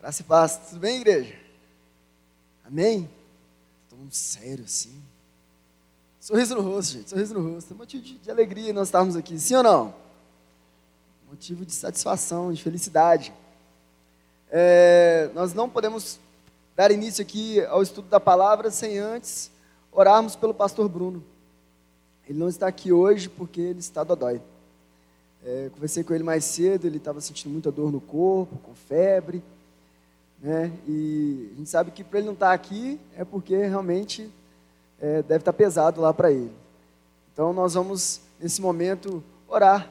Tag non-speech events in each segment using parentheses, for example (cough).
Graça e paz. Tudo bem, igreja? Amém? Todo mundo sério assim. Sorriso no rosto, gente. Sorriso no rosto. É motivo de, de alegria nós estarmos aqui. Sim ou não? Motivo de satisfação, de felicidade. É, nós não podemos dar início aqui ao estudo da palavra sem antes orarmos pelo pastor Bruno. Ele não está aqui hoje porque ele está dodói. É, conversei com ele mais cedo, ele estava sentindo muita dor no corpo, com febre. Né? E a gente sabe que para ele não estar aqui é porque realmente é, deve estar pesado lá para ele. Então nós vamos, nesse momento, orar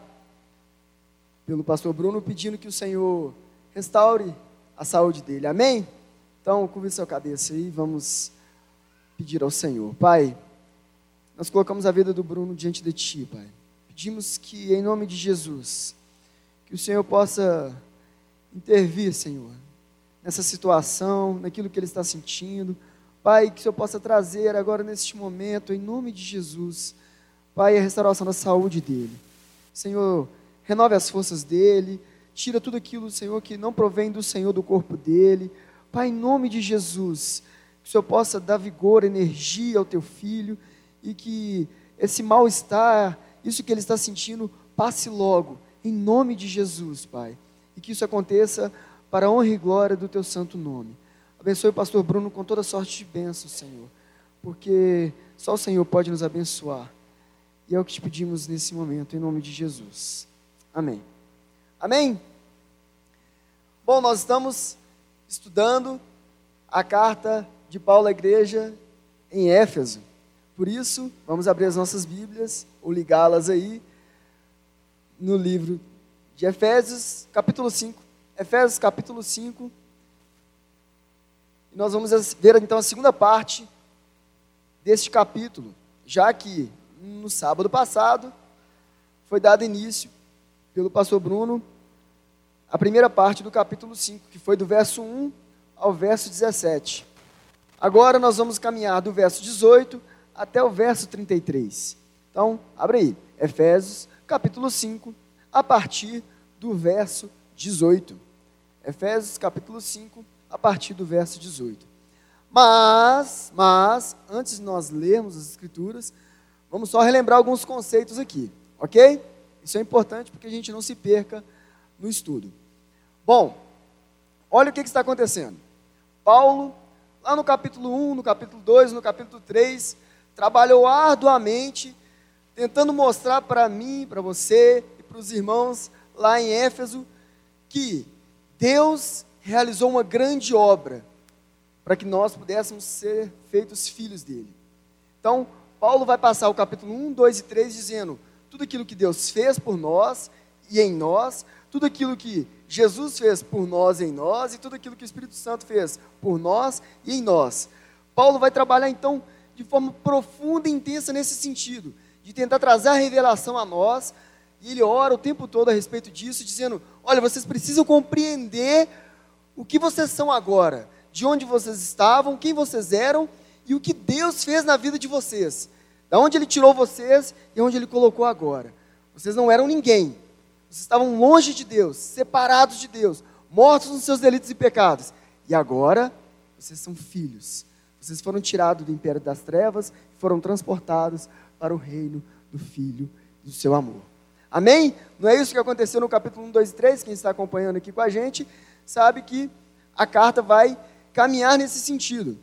pelo pastor Bruno, pedindo que o Senhor restaure a saúde dele. Amém? Então, curva sua cabeça aí, vamos pedir ao Senhor. Pai, nós colocamos a vida do Bruno diante de Ti, Pai. Pedimos que, em nome de Jesus, que o Senhor possa intervir, Senhor, nessa situação, naquilo que ele está sentindo. Pai, que o Senhor possa trazer agora neste momento, em nome de Jesus, Pai, a restauração da saúde dele. Senhor, renove as forças dele, tira tudo aquilo, Senhor, que não provém do Senhor do corpo dele. Pai, em nome de Jesus, que o Senhor possa dar vigor, energia ao teu filho e que esse mal-estar, isso que ele está sentindo, passe logo, em nome de Jesus, Pai. E que isso aconteça para a honra e glória do teu santo nome. Abençoe o pastor Bruno com toda sorte de bênçãos, Senhor, porque só o Senhor pode nos abençoar. E é o que te pedimos nesse momento, em nome de Jesus. Amém. Amém? Bom, nós estamos estudando a carta de Paulo à igreja em Éfeso. Por isso, vamos abrir as nossas Bíblias ou ligá-las aí no livro de Efésios, capítulo 5. Efésios capítulo 5. E nós vamos ver então a segunda parte deste capítulo, já que no sábado passado foi dado início pelo pastor Bruno a primeira parte do capítulo 5, que foi do verso 1 ao verso 17. Agora nós vamos caminhar do verso 18 até o verso 33. Então, abre aí, Efésios capítulo 5, a partir do verso 18. Efésios capítulo 5, a partir do verso 18. Mas, mas, antes de nós lermos as escrituras, vamos só relembrar alguns conceitos aqui, ok? Isso é importante porque a gente não se perca no estudo. Bom, olha o que, que está acontecendo. Paulo, lá no capítulo 1, no capítulo 2, no capítulo 3, trabalhou arduamente, tentando mostrar para mim, para você e para os irmãos lá em Éfeso, que Deus realizou uma grande obra para que nós pudéssemos ser feitos filhos dele. Então, Paulo vai passar o capítulo 1, 2 e 3 dizendo tudo aquilo que Deus fez por nós e em nós, tudo aquilo que Jesus fez por nós e em nós e tudo aquilo que o Espírito Santo fez por nós e em nós. Paulo vai trabalhar então de forma profunda e intensa nesse sentido, de tentar trazer a revelação a nós e ele ora o tempo todo a respeito disso, dizendo: olha, vocês precisam compreender o que vocês são agora, de onde vocês estavam, quem vocês eram e o que Deus fez na vida de vocês. Da onde Ele tirou vocês e onde Ele colocou agora. Vocês não eram ninguém. Vocês estavam longe de Deus, separados de Deus, mortos nos seus delitos e pecados. E agora, vocês são filhos. Vocês foram tirados do império das trevas e foram transportados para o reino do Filho do seu amor. Amém? Não é isso que aconteceu no capítulo 1, 2 e 3? Quem está acompanhando aqui com a gente sabe que a carta vai caminhar nesse sentido.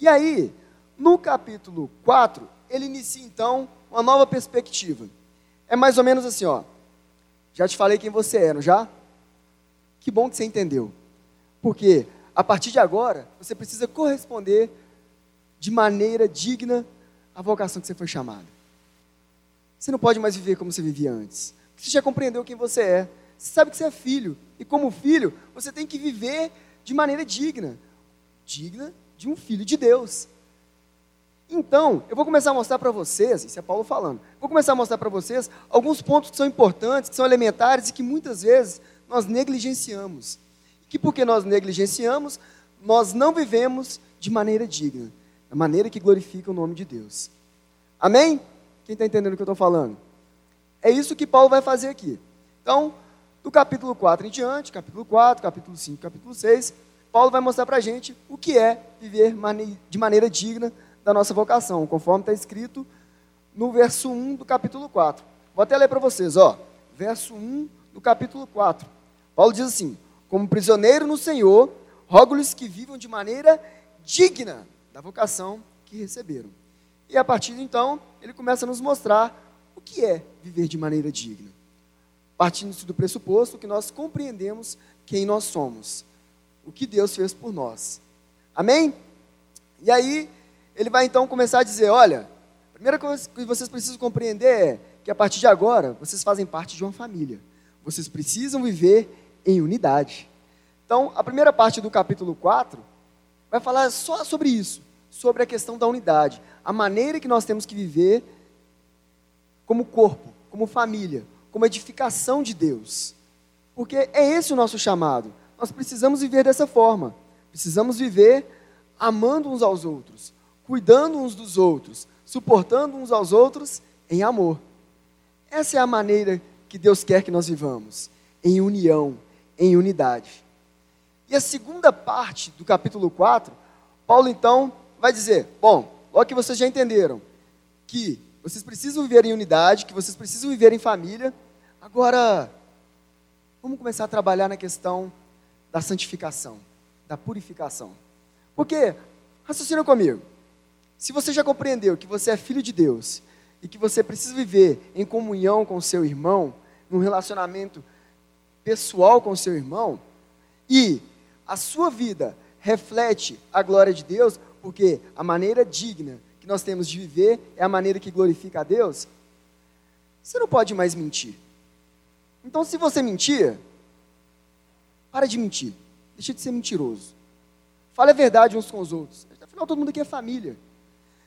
E aí, no capítulo 4, ele inicia então uma nova perspectiva. É mais ou menos assim, ó. Já te falei quem você era, não já? Que bom que você entendeu. Porque a partir de agora, você precisa corresponder de maneira digna à vocação que você foi chamado. Você não pode mais viver como você vivia antes. Você já compreendeu quem você é. Você sabe que você é filho. E como filho, você tem que viver de maneira digna. Digna de um filho de Deus. Então, eu vou começar a mostrar para vocês, isso é Paulo falando, vou começar a mostrar para vocês alguns pontos que são importantes, que são elementares e que muitas vezes nós negligenciamos. E que porque nós negligenciamos, nós não vivemos de maneira digna, da maneira que glorifica o nome de Deus. Amém? Quem está entendendo o que eu estou falando? É isso que Paulo vai fazer aqui. Então, do capítulo 4 em diante, capítulo 4, capítulo 5, capítulo 6, Paulo vai mostrar para a gente o que é viver de maneira digna da nossa vocação, conforme está escrito no verso 1 do capítulo 4. Vou até ler para vocês, ó. Verso 1 do capítulo 4. Paulo diz assim: Como prisioneiro no Senhor, rogo-lhes que vivam de maneira digna da vocação que receberam. E a partir de então, ele começa a nos mostrar o que é viver de maneira digna. Partindo do pressuposto que nós compreendemos quem nós somos, o que Deus fez por nós. Amém? E aí, ele vai então começar a dizer: olha, a primeira coisa que vocês precisam compreender é que a partir de agora, vocês fazem parte de uma família. Vocês precisam viver em unidade. Então, a primeira parte do capítulo 4 vai falar só sobre isso, sobre a questão da unidade, a maneira que nós temos que viver como corpo, como família, como edificação de Deus. Porque é esse o nosso chamado. Nós precisamos viver dessa forma. Precisamos viver amando uns aos outros, cuidando uns dos outros, suportando uns aos outros em amor. Essa é a maneira que Deus quer que nós vivamos, em união, em unidade. E a segunda parte do capítulo 4, Paulo então vai dizer: bom, logo que vocês já entenderam que vocês precisam viver em unidade, que vocês precisam viver em família, agora vamos começar a trabalhar na questão da santificação, da purificação. Porque, raciocina comigo, se você já compreendeu que você é filho de Deus e que você precisa viver em comunhão com seu irmão, num relacionamento pessoal com seu irmão, e a sua vida reflete a glória de Deus, porque a maneira digna que nós temos de viver é a maneira que glorifica a Deus, você não pode mais mentir. Então, se você mentir, para de mentir. Deixa de ser mentiroso. Fale a verdade uns com os outros. Afinal, todo mundo aqui é família.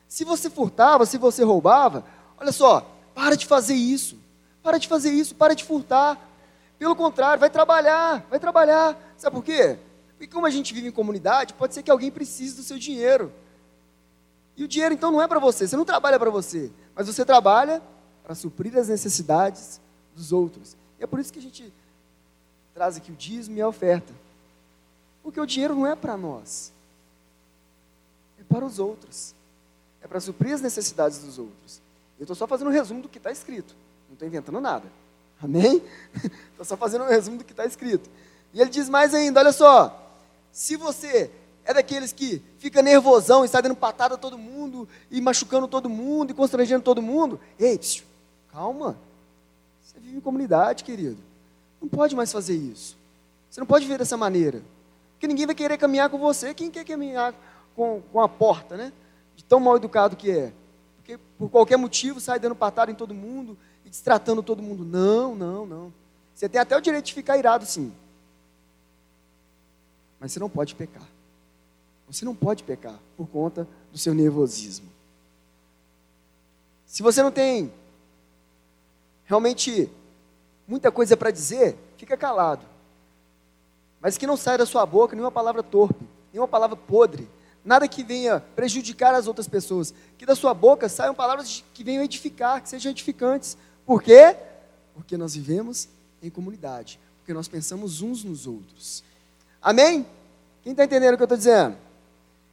Se você furtava, se você roubava, olha só, para de fazer isso. Para de fazer isso, para de furtar. Pelo contrário, vai trabalhar, vai trabalhar. Sabe por quê? Porque como a gente vive em comunidade, pode ser que alguém precise do seu dinheiro. E o dinheiro então não é para você, você não trabalha para você, mas você trabalha para suprir as necessidades dos outros. E é por isso que a gente traz aqui o dízimo e a oferta. Porque o dinheiro não é para nós, é para os outros, é para suprir as necessidades dos outros. Eu estou só fazendo um resumo do que está escrito, não estou inventando nada. Amém? (laughs) Estou só fazendo um resumo do que está escrito. E ele diz mais ainda: olha só, se você é daqueles que fica nervosão e sai dando patada a todo mundo, e machucando todo mundo, e constrangendo todo mundo, ei, tch, calma. Você vive em comunidade, querido. Não pode mais fazer isso. Você não pode viver dessa maneira. Porque ninguém vai querer caminhar com você. Quem quer caminhar com, com a porta, né? De tão mal educado que é. Porque por qualquer motivo sai dando patada em todo mundo e destratando todo mundo. Não, não, não. Você tem até o direito de ficar irado, sim. Mas você não pode pecar. Você não pode pecar por conta do seu nervosismo. Se você não tem realmente muita coisa para dizer, fica calado. Mas que não saia da sua boca nenhuma palavra torpe, nenhuma palavra podre, nada que venha prejudicar as outras pessoas. Que da sua boca saiam palavras que venham edificar, que sejam edificantes. Por quê? Porque nós vivemos em comunidade, porque nós pensamos uns nos outros. Amém? Quem está entendendo o que eu estou dizendo?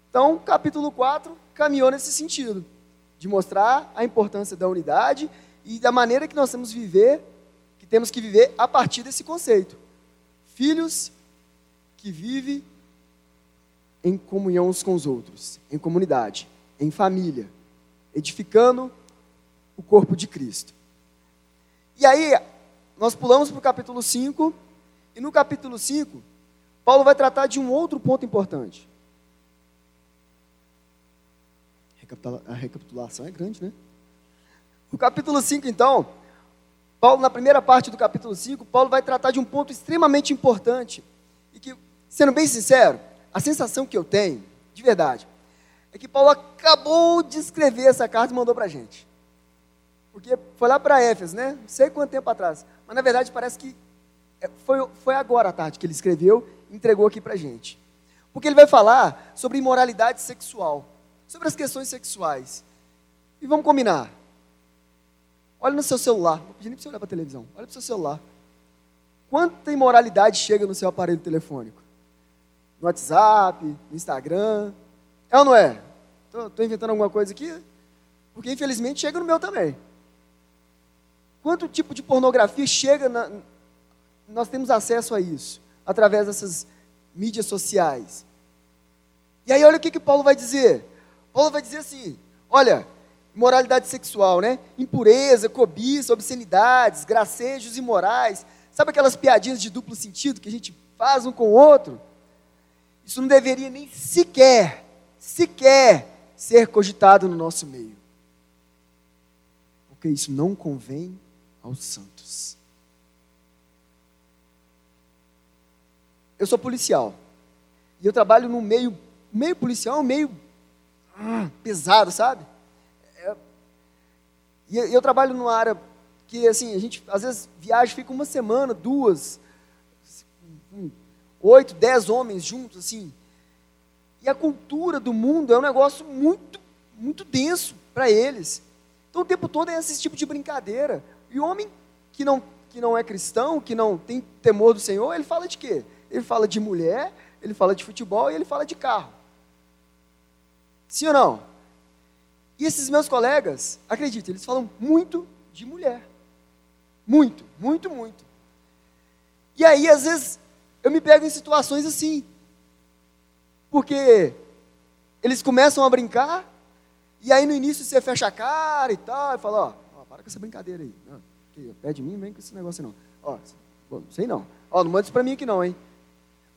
Então, capítulo 4 caminhou nesse sentido, de mostrar a importância da unidade e da maneira que nós temos que viver temos que viver a partir desse conceito. Filhos que vivem em comunhão uns com os outros, em comunidade, em família, edificando o corpo de Cristo. E aí, nós pulamos para o capítulo 5, e no capítulo 5, Paulo vai tratar de um outro ponto importante. A recapitulação é grande, né? O capítulo 5, então, Paulo, na primeira parte do capítulo 5, Paulo vai tratar de um ponto extremamente importante. E que, sendo bem sincero, a sensação que eu tenho, de verdade, é que Paulo acabou de escrever essa carta e mandou para a gente. Porque foi lá para Éfeso, né? Não sei quanto tempo atrás. Mas na verdade parece que é, foi, foi agora à tarde que ele escreveu entregou aqui para gente. Porque ele vai falar sobre imoralidade sexual, sobre as questões sexuais. E vamos combinar. Olha no seu celular. Não vou pedir nem para você olhar para a televisão. Olha para o seu celular. Quanta imoralidade chega no seu aparelho telefônico? no WhatsApp, no Instagram. É ou não é? Estou inventando alguma coisa aqui? Porque infelizmente chega no meu também. Quanto tipo de pornografia chega na, nós temos acesso a isso através dessas mídias sociais. E aí olha o que, que Paulo vai dizer. Paulo vai dizer assim: olha, imoralidade sexual, né? Impureza, cobiça, obscenidades, gracejos imorais. Sabe aquelas piadinhas de duplo sentido que a gente faz um com o outro? Isso não deveria nem sequer, sequer ser cogitado no nosso meio. Porque isso não convém aos santos. Eu sou policial. E eu trabalho num meio, meio policial, meio ah, pesado, sabe? É, e eu, trabalho numa área que, assim, a gente às vezes viaja, fica uma semana, duas, oito, dez homens juntos, assim. E a cultura do mundo é um negócio muito, muito denso para eles. Então o tempo todo é esse tipo de brincadeira. E o homem que não, que não é cristão, que não tem temor do Senhor, ele fala de quê? Ele fala de mulher, ele fala de futebol e ele fala de carro. Sim ou não? E esses meus colegas, acredite, eles falam muito de mulher. Muito, muito, muito. E aí, às vezes, eu me pego em situações assim. Porque eles começam a brincar, e aí no início você fecha a cara e tal, e fala, ó, ó para com essa brincadeira aí. Não, pede de mim, vem com esse negócio não. Ó, não sei não. Ó, não manda isso para mim aqui não, hein?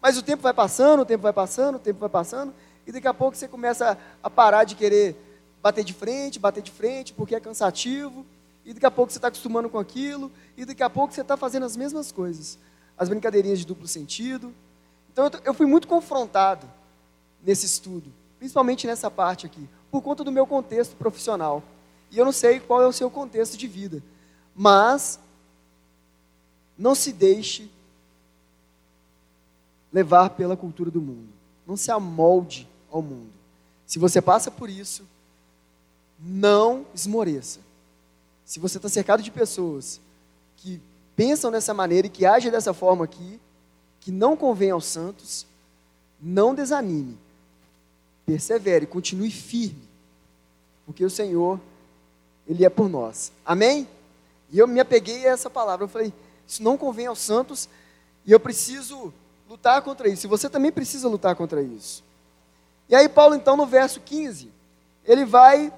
Mas o tempo vai passando, o tempo vai passando, o tempo vai passando, e daqui a pouco você começa a parar de querer bater de frente, bater de frente, porque é cansativo, e daqui a pouco você está acostumando com aquilo, e daqui a pouco você está fazendo as mesmas coisas. As brincadeirinhas de duplo sentido. Então eu fui muito confrontado nesse estudo, principalmente nessa parte aqui, por conta do meu contexto profissional. E eu não sei qual é o seu contexto de vida, mas não se deixe levar pela cultura do mundo. Não se amolde ao mundo. Se você passa por isso, não esmoreça. Se você está cercado de pessoas que pensam dessa maneira e que agem dessa forma aqui, que não convém aos santos, não desanime. Persevere, continue firme. Porque o Senhor, Ele é por nós. Amém? E eu me apeguei a essa palavra. Eu falei, isso não convém aos santos e eu preciso lutar contra isso. E você também precisa lutar contra isso. E aí, Paulo, então, no verso 15, ele vai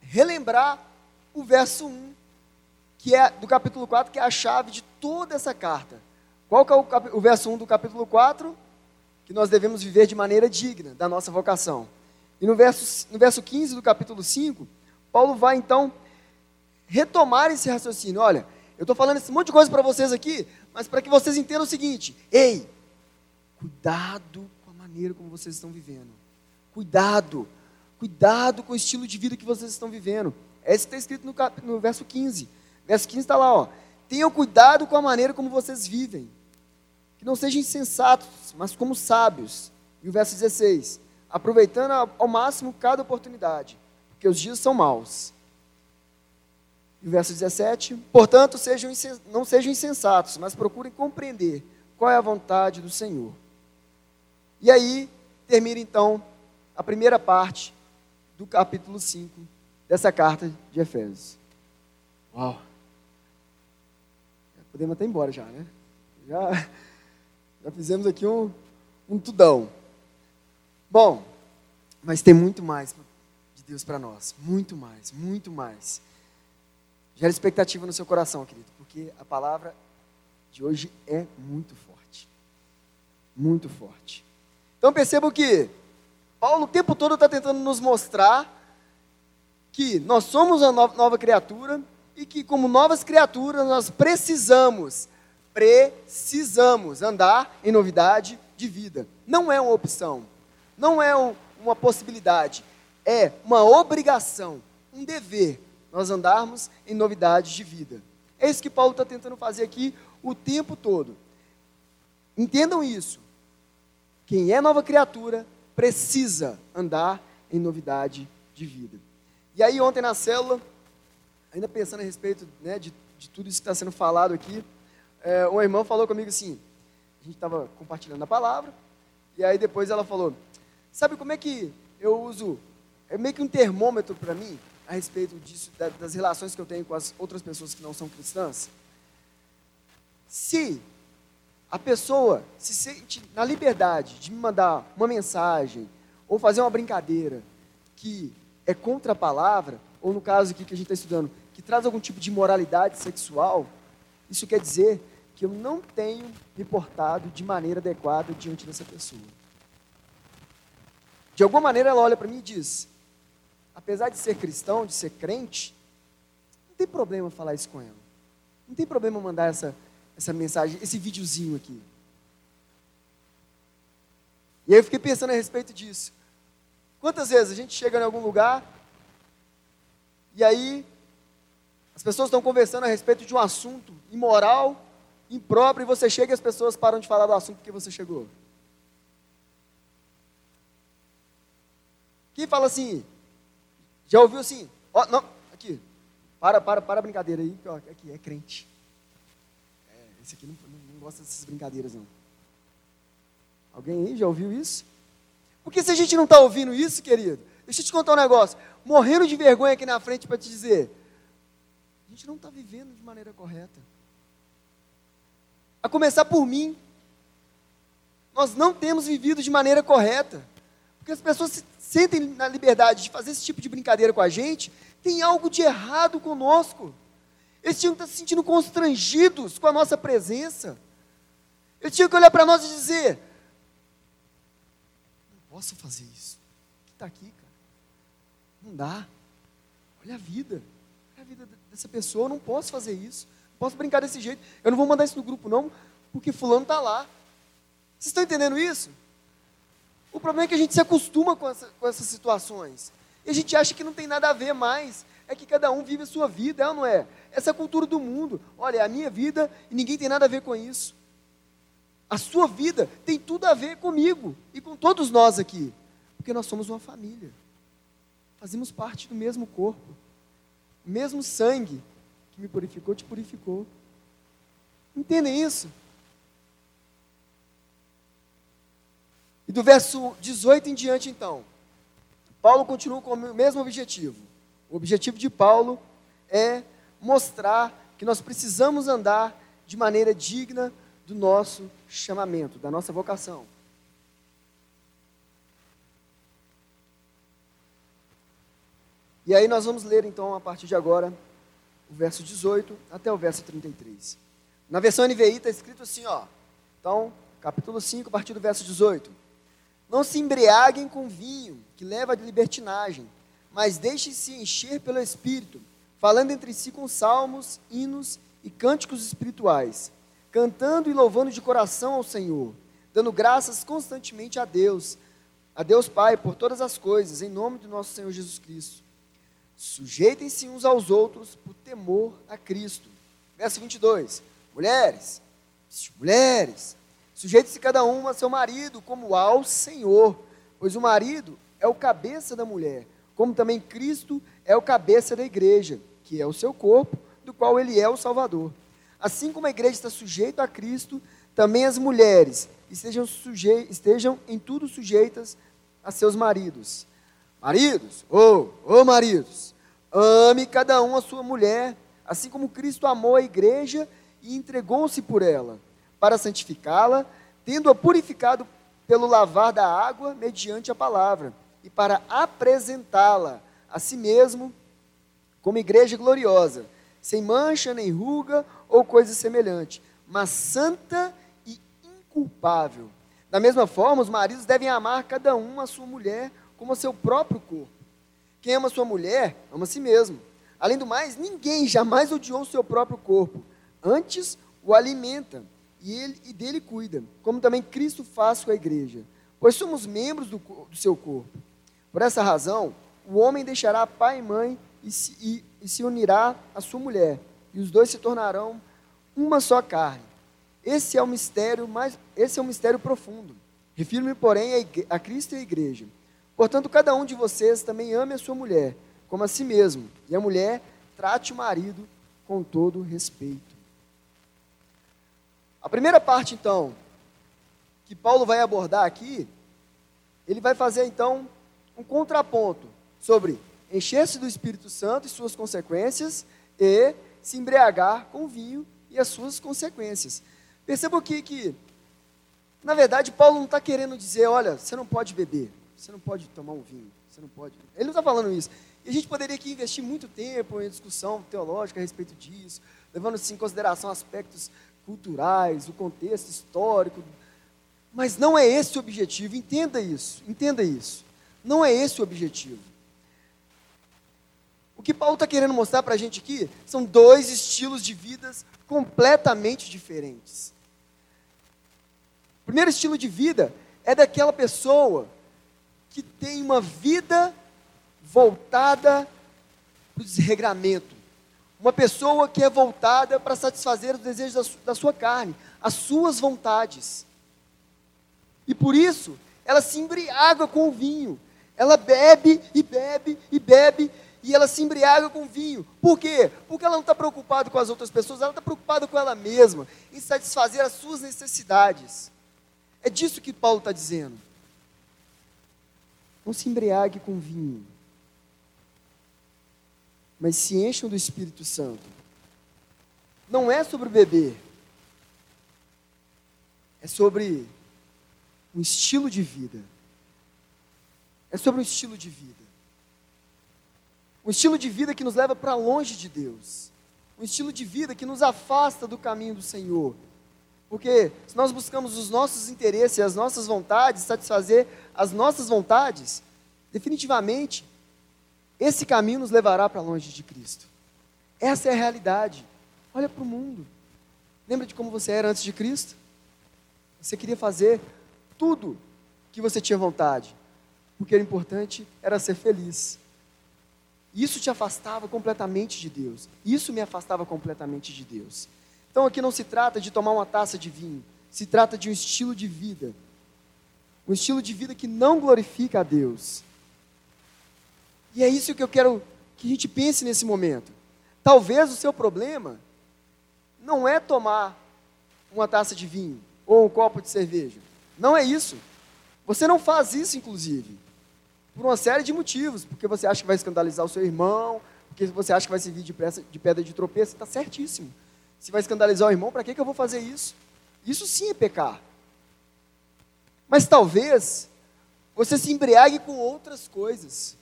relembrar o verso 1, que é do capítulo 4, que é a chave de toda essa carta. Qual é o, cap... o verso 1 do capítulo 4? Que nós devemos viver de maneira digna da nossa vocação. E no verso, no verso 15 do capítulo 5, Paulo vai então retomar esse raciocínio. Olha, eu estou falando esse monte de coisa para vocês aqui, mas para que vocês entendam o seguinte: ei, Cuidado com a maneira como vocês estão vivendo. Cuidado. Cuidado com o estilo de vida que vocês estão vivendo. É isso que está escrito no, no verso 15. Verso 15 está lá, ó. Tenham cuidado com a maneira como vocês vivem. Que não sejam insensatos, mas como sábios. E o verso 16. Aproveitando ao máximo cada oportunidade, porque os dias são maus. E o verso 17. Portanto, sejam, não sejam insensatos, mas procurem compreender qual é a vontade do Senhor. E aí termina então a primeira parte do capítulo 5 dessa carta de Efésios. Uau! Podemos até ir embora já, né? Já, já fizemos aqui um, um tudão. Bom, mas tem muito mais de Deus para nós. Muito mais, muito mais. Gera expectativa no seu coração, querido, porque a palavra de hoje é muito forte. Muito forte. Então percebo que Paulo o tempo todo está tentando nos mostrar que nós somos uma nova criatura e que, como novas criaturas, nós precisamos, precisamos andar em novidade de vida. Não é uma opção, não é um, uma possibilidade, é uma obrigação, um dever, nós andarmos em novidade de vida. É isso que Paulo está tentando fazer aqui o tempo todo. Entendam isso. Quem é nova criatura precisa andar em novidade de vida. E aí, ontem na célula, ainda pensando a respeito né, de, de tudo isso que está sendo falado aqui, é, um irmão falou comigo assim: a gente estava compartilhando a palavra, E aí depois ela falou: Sabe como é que eu uso? É meio que um termômetro para mim a respeito disso, das relações que eu tenho com as outras pessoas que não são cristãs. Se a pessoa se sente na liberdade de me mandar uma mensagem ou fazer uma brincadeira que é contra a palavra, ou no caso aqui que a gente está estudando, que traz algum tipo de imoralidade sexual, isso quer dizer que eu não tenho me portado de maneira adequada diante dessa pessoa. De alguma maneira ela olha para mim e diz: apesar de ser cristão, de ser crente, não tem problema falar isso com ela. Não tem problema mandar essa, essa mensagem, esse videozinho aqui. E aí eu fiquei pensando a respeito disso. Quantas vezes a gente chega em algum lugar e aí as pessoas estão conversando a respeito de um assunto imoral, impróprio, e você chega e as pessoas param de falar do assunto que você chegou. Quem fala assim, já ouviu assim? Ó, não, aqui, para, para, para a brincadeira aí, aqui, é crente. Esse aqui não, não, não gosta dessas brincadeiras, não. Alguém aí já ouviu isso? Porque se a gente não está ouvindo isso, querido, deixa eu te contar um negócio, morrendo de vergonha aqui na frente para te dizer, a gente não está vivendo de maneira correta. A começar por mim, nós não temos vivido de maneira correta. Porque as pessoas se sentem na liberdade de fazer esse tipo de brincadeira com a gente, tem algo de errado conosco. Eles tinham que estar se sentindo constrangidos com a nossa presença. Eles tinham que olhar para nós e dizer: Não posso fazer isso. O que está aqui, cara? Não dá. Olha a vida. Olha a vida dessa pessoa. Eu não posso fazer isso. Não posso brincar desse jeito. Eu não vou mandar isso no grupo, não, porque Fulano está lá. Vocês estão entendendo isso? O problema é que a gente se acostuma com, essa, com essas situações. E a gente acha que não tem nada a ver mais. É que cada um vive a sua vida, é ou não é? Essa é a cultura do mundo. Olha, é a minha vida e ninguém tem nada a ver com isso. A sua vida tem tudo a ver comigo e com todos nós aqui. Porque nós somos uma família. Fazemos parte do mesmo corpo. O mesmo sangue que me purificou, te purificou. Entendem isso? E do verso 18 em diante, então, Paulo continua com o mesmo objetivo. O objetivo de Paulo é mostrar que nós precisamos andar de maneira digna do nosso chamamento, da nossa vocação. E aí nós vamos ler então a partir de agora o verso 18 até o verso 33. Na versão NVI está escrito assim, ó. Então, capítulo 5, a partir do verso 18. Não se embriaguem com vinho, que leva à libertinagem, mas deixem-se encher pelo Espírito, falando entre si com salmos, hinos e cânticos espirituais, cantando e louvando de coração ao Senhor, dando graças constantemente a Deus, a Deus Pai, por todas as coisas, em nome do nosso Senhor Jesus Cristo. Sujeitem-se uns aos outros por temor a Cristo. Verso 22. Mulheres, mulheres, Sujeite-se cada um a seu marido como ao Senhor, pois o marido é o cabeça da mulher, como também Cristo é o cabeça da igreja, que é o seu corpo, do qual ele é o Salvador. Assim como a igreja está sujeita a Cristo, também as mulheres estejam, suje estejam em tudo sujeitas a seus maridos. Maridos, ou oh, oh, maridos, ame cada um a sua mulher, assim como Cristo amou a igreja e entregou-se por ela para santificá-la, tendo-a purificado pelo lavar da água mediante a palavra, e para apresentá-la a si mesmo como igreja gloriosa, sem mancha, nem ruga ou coisa semelhante, mas santa e inculpável. Da mesma forma, os maridos devem amar cada um a sua mulher como a seu próprio corpo. Quem ama sua mulher, ama a si mesmo. Além do mais, ninguém jamais odiou o seu próprio corpo, antes o alimenta e, ele, e dele cuida, como também Cristo faz com a igreja, pois somos membros do, do seu corpo. Por essa razão, o homem deixará pai e mãe e se, e, e se unirá à sua mulher, e os dois se tornarão uma só carne. Esse é o mistério mais, esse é um mistério profundo. Refiro-me, porém, a, a Cristo e a igreja. Portanto, cada um de vocês também ame a sua mulher, como a si mesmo, e a mulher trate o marido com todo respeito. A primeira parte, então, que Paulo vai abordar aqui, ele vai fazer então um contraponto sobre encher-se do Espírito Santo e suas consequências e se embriagar com vinho e as suas consequências. Perceba aqui que, na verdade, Paulo não está querendo dizer, olha, você não pode beber, você não pode tomar um vinho, você não pode. Ele não está falando isso. E a gente poderia aqui investir muito tempo em discussão teológica a respeito disso, levando assim, em consideração aspectos culturais, o contexto histórico. Mas não é esse o objetivo, entenda isso, entenda isso. Não é esse o objetivo. O que Paulo está querendo mostrar para a gente aqui são dois estilos de vidas completamente diferentes. O primeiro estilo de vida é daquela pessoa que tem uma vida voltada para o desregramento. Uma pessoa que é voltada para satisfazer os desejos da sua carne, as suas vontades. E por isso, ela se embriaga com o vinho. Ela bebe e bebe e bebe e ela se embriaga com vinho. Por quê? Porque ela não está preocupada com as outras pessoas, ela está preocupada com ela mesma, em satisfazer as suas necessidades. É disso que Paulo está dizendo. Não se embriague com vinho, mas se encham do Espírito Santo. Não é sobre beber, é sobre um estilo de vida. É sobre um estilo de vida. Um estilo de vida que nos leva para longe de Deus. Um estilo de vida que nos afasta do caminho do Senhor. Porque se nós buscamos os nossos interesses, as nossas vontades, satisfazer as nossas vontades, definitivamente esse caminho nos levará para longe de Cristo. Essa é a realidade. Olha para o mundo. Lembra de como você era antes de Cristo? Você queria fazer tudo que você tinha vontade, o importante era ser feliz. Isso te afastava completamente de Deus. Isso me afastava completamente de Deus. Então aqui não se trata de tomar uma taça de vinho, se trata de um estilo de vida. Um estilo de vida que não glorifica a Deus. E é isso que eu quero que a gente pense nesse momento. Talvez o seu problema não é tomar uma taça de vinho ou um copo de cerveja. Não é isso. Você não faz isso, inclusive. Por uma série de motivos. Porque você acha que vai escandalizar o seu irmão, porque você acha que vai servir de, pedra de tropeço, está certíssimo. Se vai escandalizar o irmão, para que, que eu vou fazer isso? Isso sim é pecar. Mas talvez você se embriague com outras coisas,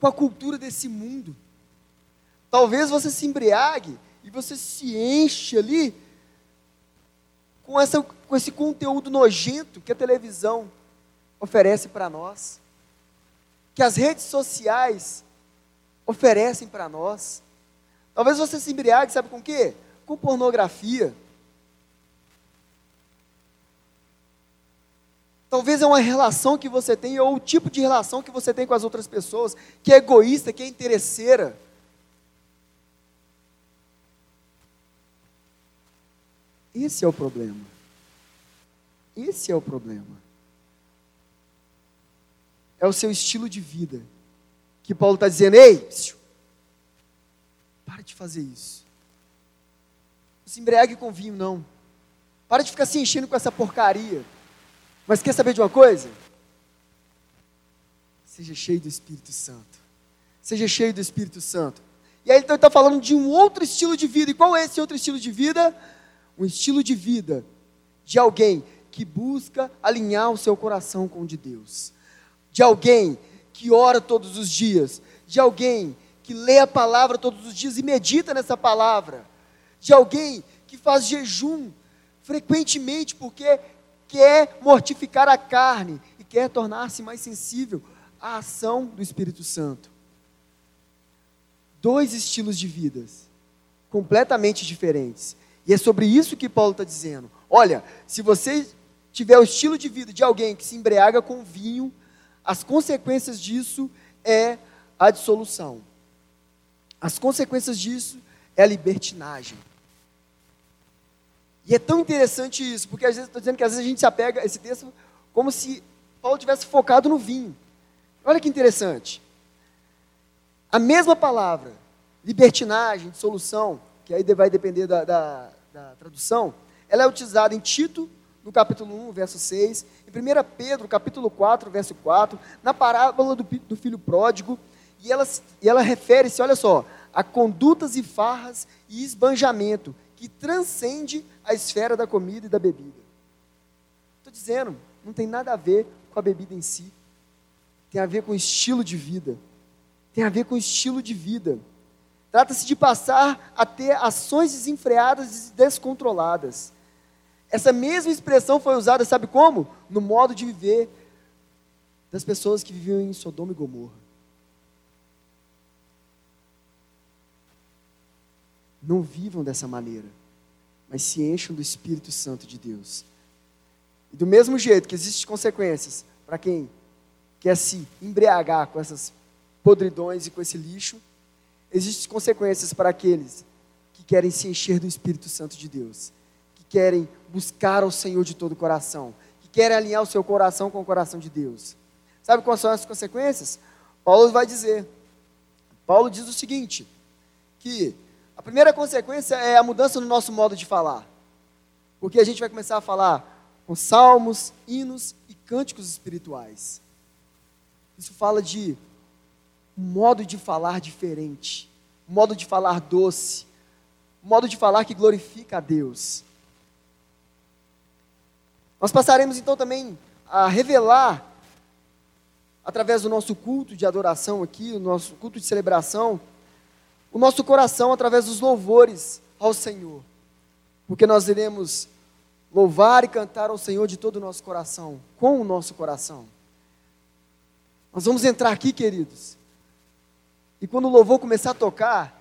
com a cultura desse mundo. Talvez você se embriague e você se enche ali com, essa, com esse conteúdo nojento que a televisão oferece para nós que as redes sociais oferecem para nós. Talvez você se embriague, sabe com o quê? Com pornografia. Talvez é uma relação que você tem, ou o tipo de relação que você tem com as outras pessoas, que é egoísta, que é interesseira. Esse é o problema. Esse é o problema é o seu estilo de vida. Que Paulo está dizendo: ei, para de fazer isso. Não se embriague com vinho, não. Para de ficar se enchendo com essa porcaria. Mas quer saber de uma coisa? Seja cheio do Espírito Santo. Seja cheio do Espírito Santo. E aí ele está falando de um outro estilo de vida. E qual é esse outro estilo de vida? Um estilo de vida de alguém que busca alinhar o seu coração com o de Deus de alguém que ora todos os dias, de alguém que lê a palavra todos os dias e medita nessa palavra, de alguém que faz jejum frequentemente porque quer mortificar a carne e quer tornar-se mais sensível à ação do Espírito Santo. Dois estilos de vidas completamente diferentes. E é sobre isso que Paulo está dizendo. Olha, se você tiver o estilo de vida de alguém que se embriaga com vinho, as consequências disso é a dissolução. As consequências disso é a libertinagem. E é tão interessante isso, porque às vezes estou dizendo que às vezes a gente se apega a esse texto como se Paulo tivesse focado no vinho. Olha que interessante. A mesma palavra, libertinagem, dissolução, que aí vai depender da, da, da tradução, ela é utilizada em Tito, no capítulo 1, verso 6, em 1 Pedro, capítulo 4, verso 4, na parábola do, do filho pródigo, e ela, e ela refere-se, olha só, a condutas e farras e esbanjamento que transcende a esfera da comida e da bebida. Estou dizendo, não tem nada a ver com a bebida em si, tem a ver com o estilo de vida, tem a ver com o estilo de vida. Trata-se de passar a ter ações desenfreadas e descontroladas. Essa mesma expressão foi usada, sabe como? No modo de viver das pessoas que viviam em Sodoma e Gomorra. Não vivam dessa maneira, mas se encham do Espírito Santo de Deus. E do mesmo jeito que existem consequências para quem quer se embriagar com essas podridões e com esse lixo, existem consequências para aqueles que querem se encher do Espírito Santo de Deus, querem buscar o Senhor de todo o coração, que querem alinhar o seu coração com o coração de Deus. Sabe quais são as consequências? Paulo vai dizer. Paulo diz o seguinte: que a primeira consequência é a mudança no nosso modo de falar. Porque a gente vai começar a falar com salmos, hinos e cânticos espirituais. Isso fala de um modo de falar diferente, um modo de falar doce, um modo de falar que glorifica a Deus. Nós passaremos então também a revelar, através do nosso culto de adoração aqui, o nosso culto de celebração, o nosso coração através dos louvores ao Senhor. Porque nós iremos louvar e cantar ao Senhor de todo o nosso coração, com o nosso coração. Nós vamos entrar aqui, queridos, e quando o louvor começar a tocar,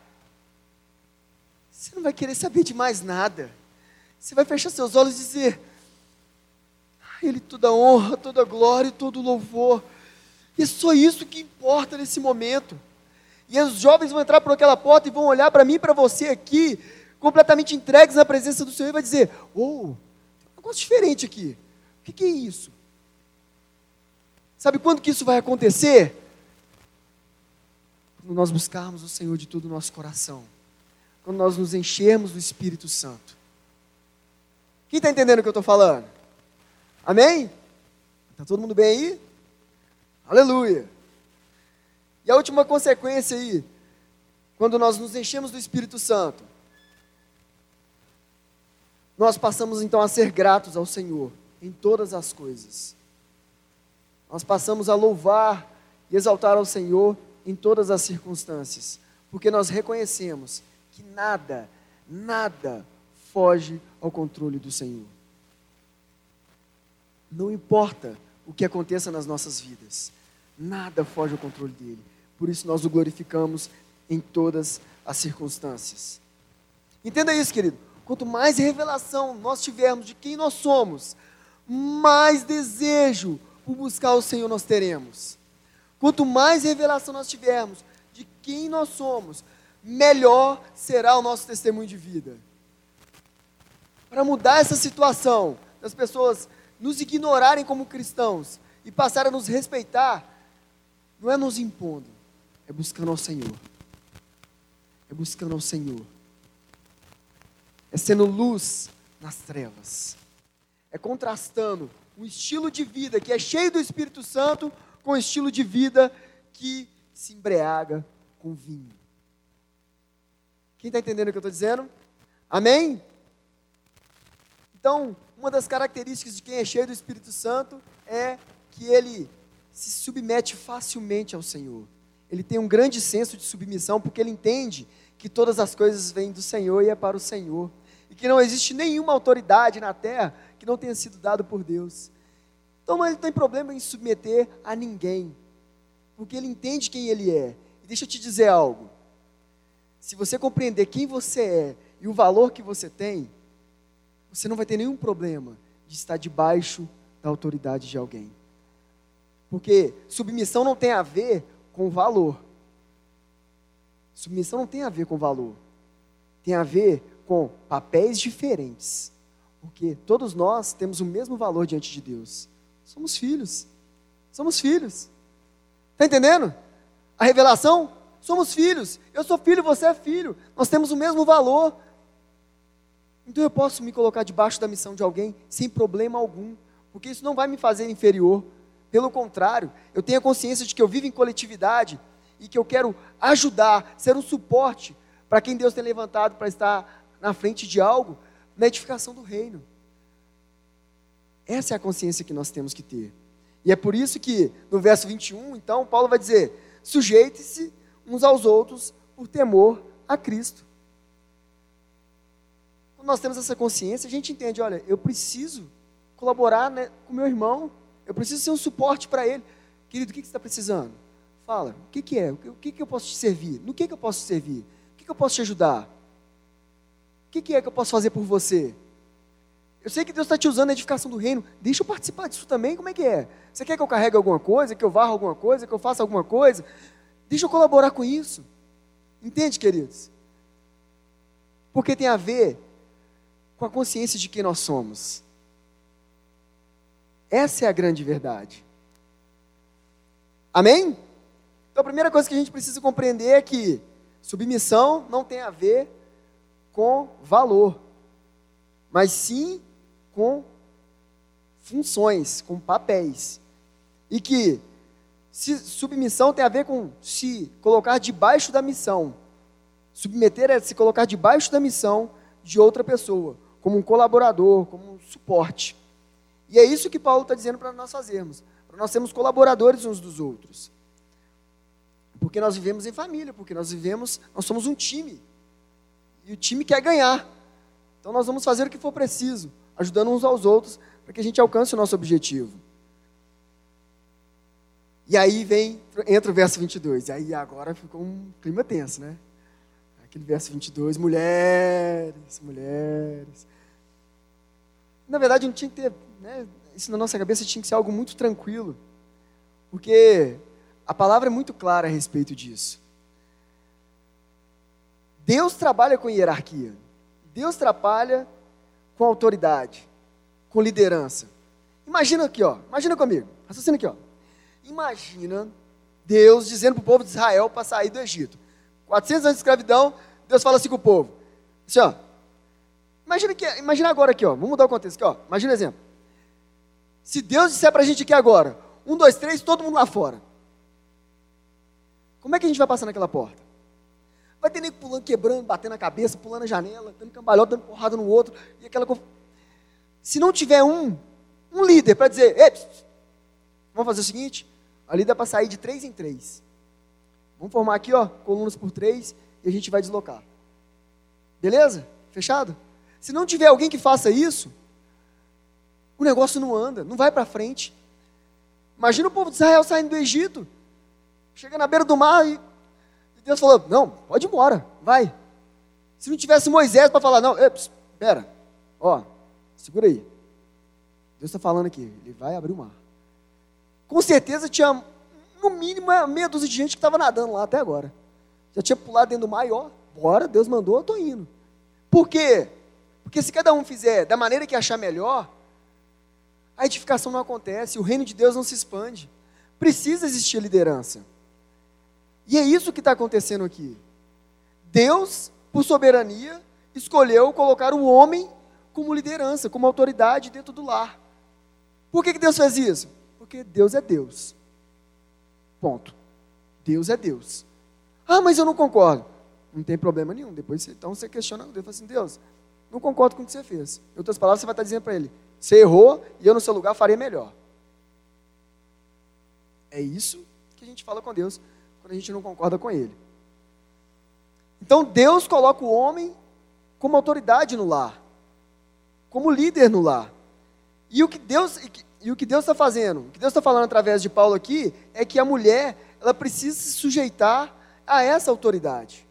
você não vai querer saber de mais nada. Você vai fechar seus olhos e dizer: a Ele toda honra, toda glória e todo louvor. E é só isso que importa nesse momento. E os jovens vão entrar por aquela porta e vão olhar para mim e para você aqui, completamente entregues na presença do Senhor, e vai dizer: Oh, tem um negócio diferente aqui. O que, que é isso? Sabe quando que isso vai acontecer? quando nós buscarmos o Senhor de todo o nosso coração, quando nós nos enchermos do Espírito Santo. Quem está entendendo o que eu estou falando? Amém? Está todo mundo bem aí? Aleluia! E a última consequência aí, quando nós nos enchemos do Espírito Santo, nós passamos então a ser gratos ao Senhor em todas as coisas. Nós passamos a louvar e exaltar ao Senhor em todas as circunstâncias, porque nós reconhecemos que nada, nada foge ao controle do Senhor. Não importa o que aconteça nas nossas vidas, nada foge ao controle dele. Por isso nós o glorificamos em todas as circunstâncias. Entenda isso, querido. Quanto mais revelação nós tivermos de quem nós somos, mais desejo por buscar o Senhor nós teremos. Quanto mais revelação nós tivermos de quem nós somos, melhor será o nosso testemunho de vida. Para mudar essa situação, das pessoas nos ignorarem como cristãos e passar a nos respeitar, não é nos impondo, é buscando ao Senhor. É buscando ao Senhor. É sendo luz nas trevas. É contrastando o estilo de vida que é cheio do Espírito Santo com um estilo de vida que se embriaga com vinho. Quem está entendendo o que eu estou dizendo? Amém? Então, uma das características de quem é cheio do Espírito Santo é que ele se submete facilmente ao Senhor. Ele tem um grande senso de submissão, porque ele entende que todas as coisas vêm do Senhor e é para o Senhor. E que não existe nenhuma autoridade na terra que não tenha sido dado por Deus. Então ele não tem problema em submeter a ninguém, porque ele entende quem ele é. E deixa eu te dizer algo: se você compreender quem você é e o valor que você tem, você não vai ter nenhum problema de estar debaixo da autoridade de alguém. Porque submissão não tem a ver com valor. Submissão não tem a ver com valor. Tem a ver com papéis diferentes. Porque todos nós temos o mesmo valor diante de Deus. Somos filhos. Somos filhos. Está entendendo? A revelação? Somos filhos. Eu sou filho, você é filho. Nós temos o mesmo valor. Então eu posso me colocar debaixo da missão de alguém sem problema algum, porque isso não vai me fazer inferior. Pelo contrário, eu tenho a consciência de que eu vivo em coletividade e que eu quero ajudar, ser um suporte para quem Deus tem levantado para estar na frente de algo, na edificação do reino. Essa é a consciência que nós temos que ter. E é por isso que no verso 21, então, Paulo vai dizer: sujeite-se uns aos outros por temor a Cristo. Nós temos essa consciência, a gente entende: olha, eu preciso colaborar né, com meu irmão, eu preciso ser um suporte para ele. Querido, o que, que você está precisando? Fala, o que, que é? O que, que eu posso te servir? No que, que eu posso te servir? O que, que eu posso te ajudar? O que, que é que eu posso fazer por você? Eu sei que Deus está te usando na edificação do reino. Deixa eu participar disso também. Como é que é? Você quer que eu carregue alguma coisa, que eu varra alguma coisa, que eu faça alguma coisa? Deixa eu colaborar com isso. Entende, queridos? Porque tem a ver com a consciência de quem nós somos. Essa é a grande verdade. Amém? Então a primeira coisa que a gente precisa compreender é que submissão não tem a ver com valor, mas sim com funções, com papéis. E que se, submissão tem a ver com se colocar debaixo da missão. Submeter é se colocar debaixo da missão de outra pessoa, como um colaborador, como um suporte. E é isso que Paulo está dizendo para nós fazermos, para nós sermos colaboradores uns dos outros. Porque nós vivemos em família, porque nós vivemos, nós somos um time. E o time quer ganhar. Então nós vamos fazer o que for preciso ajudando uns aos outros, para que a gente alcance o nosso objetivo. E aí vem, entra o verso 22. E aí agora ficou um clima tenso, né? Aquele verso 22, mulheres, mulheres. Na verdade, não tinha que ter, né, isso na nossa cabeça tinha que ser algo muito tranquilo. Porque a palavra é muito clara a respeito disso. Deus trabalha com hierarquia. Deus trabalha com autoridade, com liderança. Imagina aqui, ó. Imagina comigo. Raciocina aqui, ó. Imagina Deus dizendo para o povo de Israel para sair do Egito. 400 anos de escravidão, Deus fala assim com o povo. Assim, ó. Imagina, que, imagina agora aqui, ó. Vamos mudar o contexto aqui, ó. Imagina um exemplo. Se Deus disser para a gente aqui agora, um, dois, três, todo mundo lá fora. Como é que a gente vai passar naquela porta? Vai ter nego pulando, quebrando, batendo a cabeça, pulando a janela, dando cambalhota, dando porrada no outro. E aquela Se não tiver um, um líder para dizer, vamos fazer o seguinte, ali dá para sair de três em três. Vamos formar aqui, ó, colunas por três, e a gente vai deslocar. Beleza? Fechado? Se não tiver alguém que faça isso, o negócio não anda, não vai para frente. Imagina o povo de Israel saindo do Egito, chega na beira do mar e Deus falou: não, pode ir embora, vai. Se não tivesse Moisés para falar, não, espera, ó, segura aí. Deus está falando aqui, ele vai abrir o mar. Com certeza tinha, no mínimo, meia dúzia de gente que estava nadando lá até agora. Já tinha pulado dentro do mar e ó, bora, Deus mandou, eu estou indo. Por quê? Porque se cada um fizer da maneira que achar melhor, a edificação não acontece, o reino de Deus não se expande. Precisa existir liderança. E é isso que está acontecendo aqui. Deus, por soberania, escolheu colocar o homem como liderança, como autoridade dentro do lar. Por que, que Deus fez isso? Porque Deus é Deus. Ponto. Deus é Deus. Ah, mas eu não concordo. Não tem problema nenhum. Depois então você questiona Deus. Fala assim, Deus, não concordo com o que você fez. Em outras palavras, você vai estar dizendo para ele: você errou e eu no seu lugar faria melhor. É isso que a gente fala com Deus quando a gente não concorda com ele. Então Deus coloca o homem como autoridade no lar, como líder no lar. E o que Deus e o que Deus está fazendo, o que Deus está falando através de Paulo aqui, é que a mulher ela precisa se sujeitar a essa autoridade.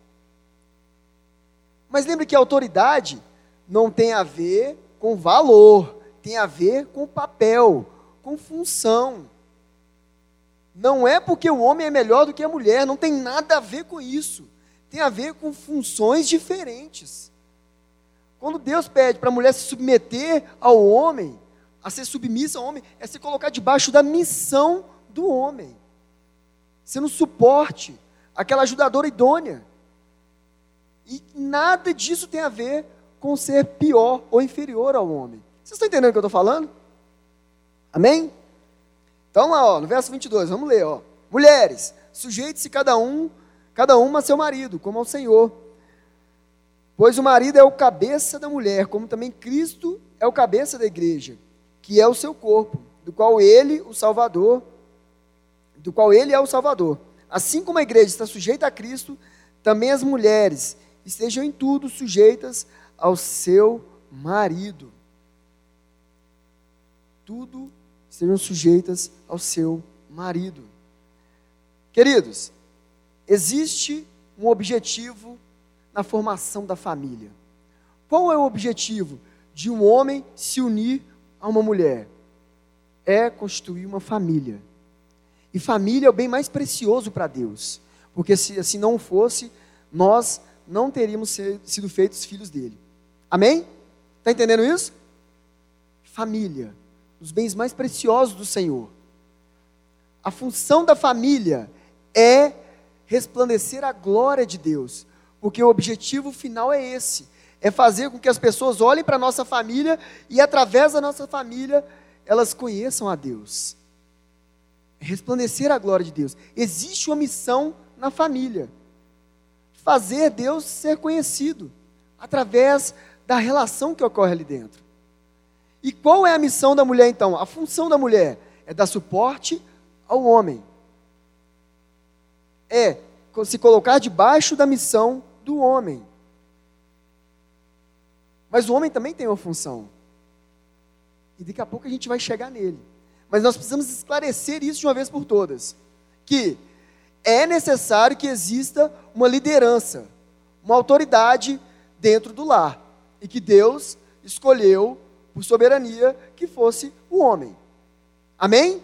Mas lembre que a autoridade não tem a ver com valor, tem a ver com papel, com função. Não é porque o homem é melhor do que a mulher, não tem nada a ver com isso. Tem a ver com funções diferentes. Quando Deus pede para a mulher se submeter ao homem, a ser submissa ao homem, é se colocar debaixo da missão do homem, sendo suporte, aquela ajudadora idônea. E nada disso tem a ver com com ser pior ou inferior ao homem. Vocês estão entendendo o que eu estou falando? Amém? Então lá, ó, no verso 22, vamos ler, ó. Mulheres, sujeite-se cada um, cada uma a seu marido, como ao Senhor. Pois o marido é o cabeça da mulher, como também Cristo é o cabeça da igreja, que é o seu corpo, do qual ele, o Salvador, do qual ele é o Salvador. Assim como a igreja está sujeita a Cristo, também as mulheres estejam em tudo sujeitas ao seu marido. Tudo estejam sujeitas ao seu marido. Queridos, existe um objetivo na formação da família. Qual é o objetivo de um homem se unir a uma mulher? É construir uma família. E família é o bem mais precioso para Deus. Porque se assim não fosse, nós não teríamos sido feitos filhos dele. Amém? Está entendendo isso? Família, os bens mais preciosos do Senhor. A função da família é resplandecer a glória de Deus, porque o objetivo final é esse: é fazer com que as pessoas olhem para a nossa família e, através da nossa família, elas conheçam a Deus. Resplandecer a glória de Deus. Existe uma missão na família fazer Deus ser conhecido através da relação que ocorre ali dentro. E qual é a missão da mulher então? A função da mulher é dar suporte ao homem. É se colocar debaixo da missão do homem. Mas o homem também tem uma função. E daqui a pouco a gente vai chegar nele. Mas nós precisamos esclarecer isso de uma vez por todas. Que é necessário que exista uma liderança, uma autoridade dentro do lar. E que Deus escolheu, por soberania, que fosse o homem. Amém?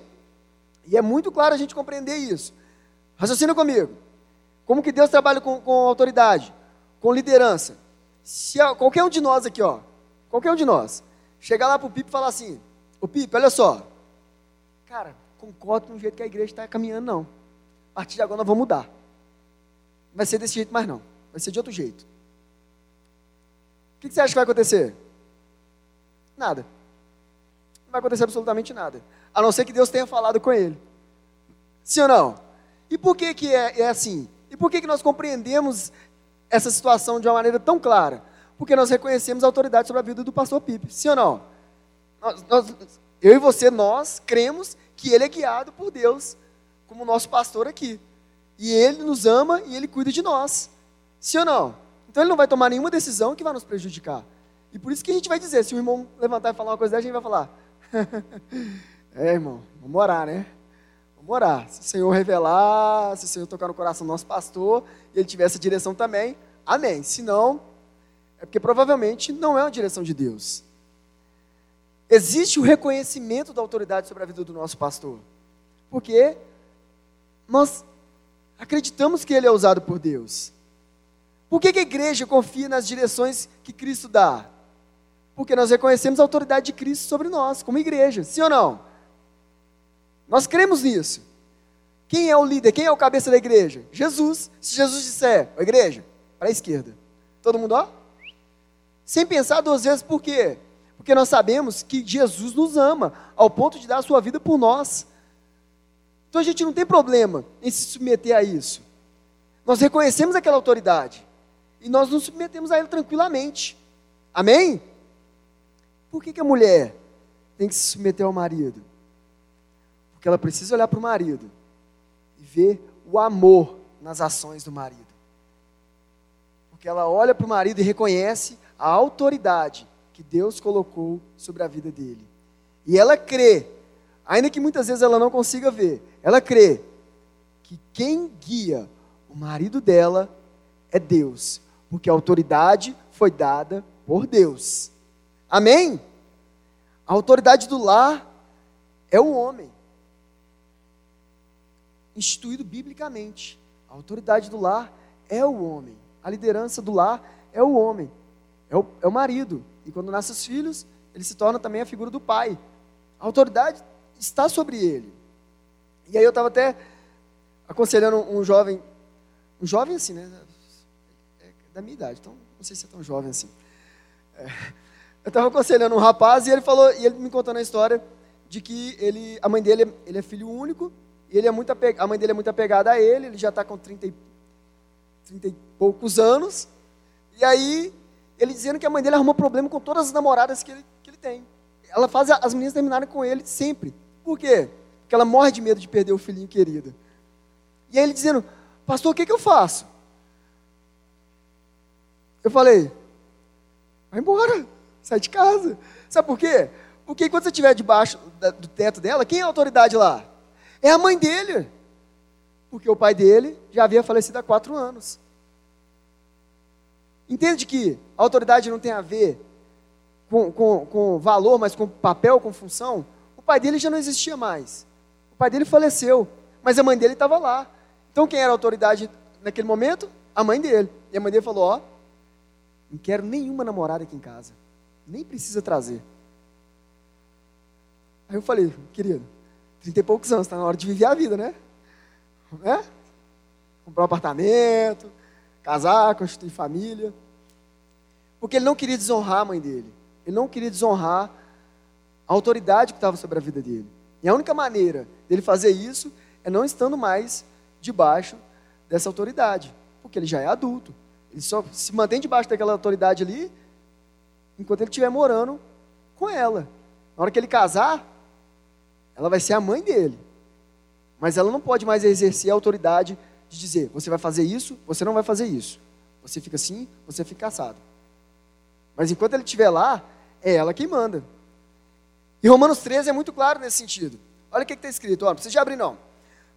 E é muito claro a gente compreender isso. Raciocina comigo. Como que Deus trabalha com, com autoridade? Com liderança. Se qualquer um de nós aqui, ó, qualquer um de nós, chegar lá para o e falar assim, ô Pipe, olha só, cara, concordo com o jeito que a igreja está caminhando, não a partir de agora nós vamos mudar. Não vai ser desse jeito mais não. Vai ser de outro jeito. O que você acha que vai acontecer? Nada. Não vai acontecer absolutamente nada. A não ser que Deus tenha falado com ele. Sim ou não? E por que, que é, é assim? E por que, que nós compreendemos essa situação de uma maneira tão clara? Porque nós reconhecemos a autoridade sobre a vida do pastor Pipe. Sim ou não? Nós, nós, eu e você, nós cremos que ele é guiado por Deus como nosso pastor aqui. E ele nos ama e ele cuida de nós. Sim ou não? Então ele não vai tomar nenhuma decisão que vai nos prejudicar. E por isso que a gente vai dizer, se o irmão levantar e falar uma coisa dessa, a gente vai falar. (laughs) é, irmão, vamos orar, né? Vamos orar. Se o Senhor revelar, se o Senhor tocar no coração do nosso pastor, e ele tiver essa direção também, amém. Se não, é porque provavelmente não é uma direção de Deus. Existe o reconhecimento da autoridade sobre a vida do nosso pastor. Porque nós acreditamos que ele é usado por Deus. Por que, que a igreja confia nas direções que Cristo dá? Porque nós reconhecemos a autoridade de Cristo sobre nós, como igreja, sim ou não? Nós cremos nisso. Quem é o líder? Quem é o cabeça da igreja? Jesus. Se Jesus disser, a igreja, para a esquerda. Todo mundo, ó? Sem pensar duas vezes, por quê? Porque nós sabemos que Jesus nos ama, ao ponto de dar a sua vida por nós. Então a gente não tem problema em se submeter a isso. Nós reconhecemos aquela autoridade e nós nos submetemos a ela tranquilamente. Amém? Por que, que a mulher tem que se submeter ao marido? Porque ela precisa olhar para o marido e ver o amor nas ações do marido. Porque ela olha para o marido e reconhece a autoridade que Deus colocou sobre a vida dele. E ela crê ainda que muitas vezes ela não consiga ver, ela crê que quem guia o marido dela é Deus, porque a autoridade foi dada por Deus. Amém? A autoridade do lar é o homem, instituído biblicamente. A autoridade do lar é o homem, a liderança do lar é o homem, é o, é o marido. E quando nascem os filhos, ele se torna também a figura do pai. A autoridade está sobre ele. E aí eu estava até aconselhando um jovem, um jovem assim, né? Da minha idade, então não sei se é tão jovem assim. É, eu estava aconselhando um rapaz e ele falou, e ele me contando a história de que ele, a mãe dele ele é filho único, e ele é muito a mãe dele é muito apegada a ele, ele já está com 30 e, 30 e poucos anos, e aí ele dizendo que a mãe dele arrumou problema com todas as namoradas que ele, que ele tem. Ela faz as meninas terminarem com ele sempre. Por quê? Porque ela morre de medo de perder o filhinho querido. E aí ele dizendo, pastor, o que, que eu faço? Eu falei, vai embora, sai de casa. Sabe por quê? Porque quando você estiver debaixo do teto dela, quem é a autoridade lá? É a mãe dele. Porque o pai dele já havia falecido há quatro anos. Entende que a autoridade não tem a ver com, com, com valor, mas com papel, com função? O pai dele já não existia mais. O pai dele faleceu, mas a mãe dele estava lá. Então quem era a autoridade naquele momento? A mãe dele. E a mãe dele falou: Ó, não quero nenhuma namorada aqui em casa. Nem precisa trazer. Aí eu falei, querido, trinta e poucos anos, está na hora de viver a vida, né? né? Comprar um apartamento, casar, constituir família. Porque ele não queria desonrar a mãe dele. Ele não queria desonrar a autoridade que estava sobre a vida dele. E a única maneira dele fazer isso é não estando mais debaixo dessa autoridade, porque ele já é adulto. Ele só se mantém debaixo daquela autoridade ali enquanto ele estiver morando com ela. Na hora que ele casar, ela vai ser a mãe dele. Mas ela não pode mais exercer a autoridade de dizer: você vai fazer isso, você não vai fazer isso. Você fica assim, você fica caçado. Mas enquanto ele estiver lá, é ela quem manda. E Romanos 13 é muito claro nesse sentido. Olha o que está escrito, ó, não precisa abrir não.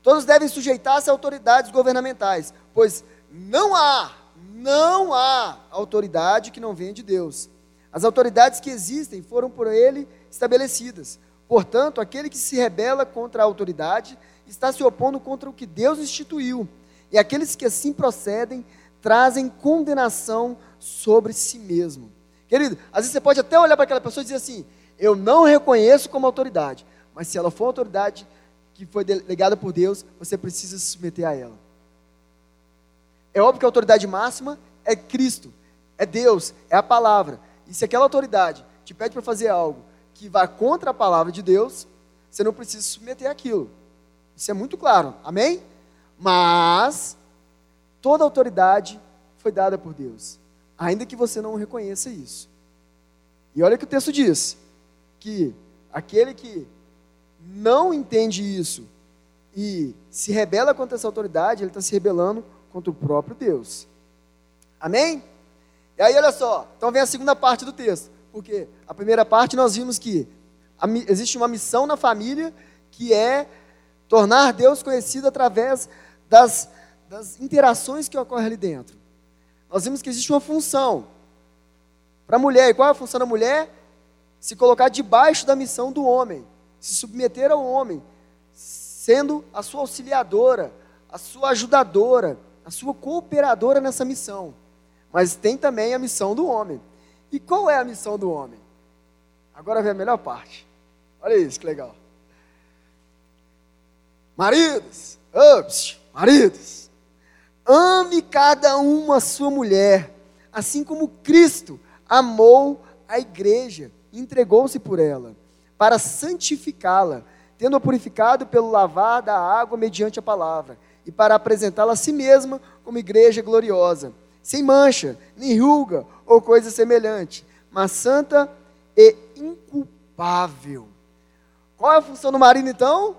Todos devem sujeitar-se a autoridades governamentais, pois não há, não há autoridade que não venha de Deus. As autoridades que existem foram por ele estabelecidas. Portanto, aquele que se rebela contra a autoridade está se opondo contra o que Deus instituiu. E aqueles que assim procedem trazem condenação sobre si mesmo. Querido, às vezes você pode até olhar para aquela pessoa e dizer assim: Eu não reconheço como autoridade. Mas se ela for autoridade que foi delegada por Deus, você precisa se submeter a ela. É óbvio que a autoridade máxima é Cristo, é Deus, é a palavra. E se aquela autoridade te pede para fazer algo que vá contra a palavra de Deus, você não precisa se submeter àquilo. Isso é muito claro, amém? Mas toda autoridade foi dada por Deus, ainda que você não reconheça isso. E olha o que o texto diz: que aquele que não entende isso e se rebela contra essa autoridade, ele está se rebelando contra o próprio Deus. Amém? E aí, olha só, então vem a segunda parte do texto. Porque a primeira parte nós vimos que existe uma missão na família que é tornar Deus conhecido através das, das interações que ocorrem ali dentro. Nós vimos que existe uma função para a mulher. E qual é a função da mulher? Se colocar debaixo da missão do homem, se submeter ao homem, sendo a sua auxiliadora, a sua ajudadora, a sua cooperadora nessa missão. Mas tem também a missão do homem. E qual é a missão do homem? Agora vem a melhor parte. Olha isso, que legal. Maridos, ups, maridos, ame cada um a sua mulher, assim como Cristo amou a igreja e entregou-se por ela, para santificá-la, tendo-a purificado pelo lavar da água mediante a palavra, e para apresentá-la a si mesma como igreja gloriosa sem mancha, nem ruga ou coisa semelhante, mas santa e inculpável. Qual é a função do marido então?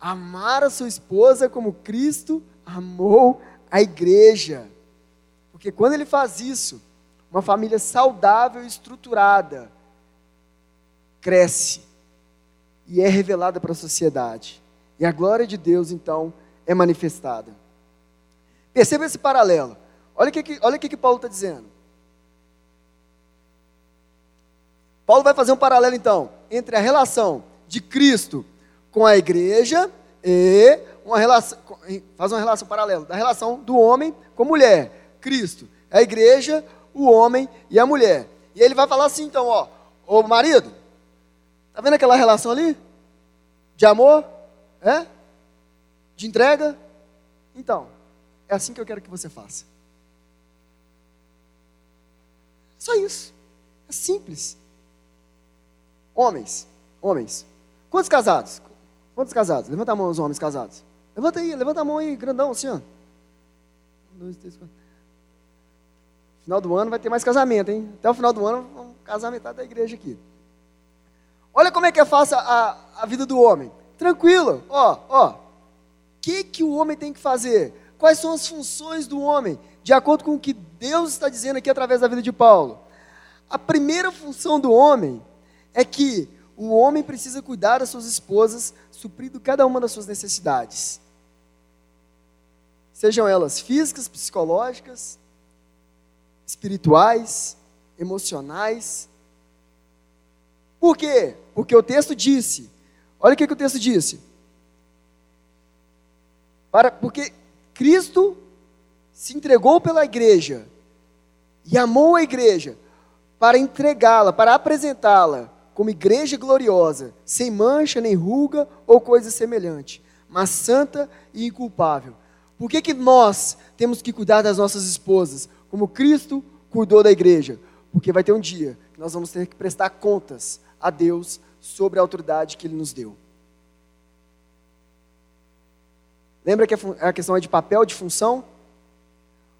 Amar a sua esposa como Cristo amou a igreja. Porque quando ele faz isso, uma família saudável e estruturada cresce e é revelada para a sociedade. E a glória de Deus, então, é manifestada. Perceba esse paralelo. Olha o que, olha o que, Paulo está dizendo. Paulo vai fazer um paralelo então entre a relação de Cristo com a igreja e uma relação, faz uma relação paralela da relação do homem com a mulher. Cristo, a igreja, o homem e a mulher. E ele vai falar assim então, ó, ô marido, tá vendo aquela relação ali? De amor? É? De entrega? Então, é assim que eu quero que você faça. Só isso. É simples. Homens, homens. Quantos casados? Quantos casados? Levanta a mão os homens casados. Levanta aí, levanta a mão aí, grandão, assim, ó. Um, dois, três, quatro. Final do ano vai ter mais casamento, hein? Até o final do ano vamos casar metade da igreja aqui. Olha como é que é fácil a, a vida do homem. Tranquilo, ó, ó. Que, que o homem tem que fazer? Quais são as funções do homem? De acordo com o que Deus está dizendo aqui através da vida de Paulo. A primeira função do homem é que o homem precisa cuidar das suas esposas, suprindo cada uma das suas necessidades. Sejam elas físicas, psicológicas, espirituais, emocionais. Por quê? Porque o texto disse, olha o que, que o texto disse. Para, porque Cristo se entregou pela igreja e amou a igreja para entregá-la, para apresentá-la como igreja gloriosa, sem mancha, nem ruga ou coisa semelhante, mas santa e inculpável. Por que, que nós temos que cuidar das nossas esposas, como Cristo cuidou da igreja? Porque vai ter um dia que nós vamos ter que prestar contas a Deus sobre a autoridade que Ele nos deu. Lembra que a questão é de papel, de função?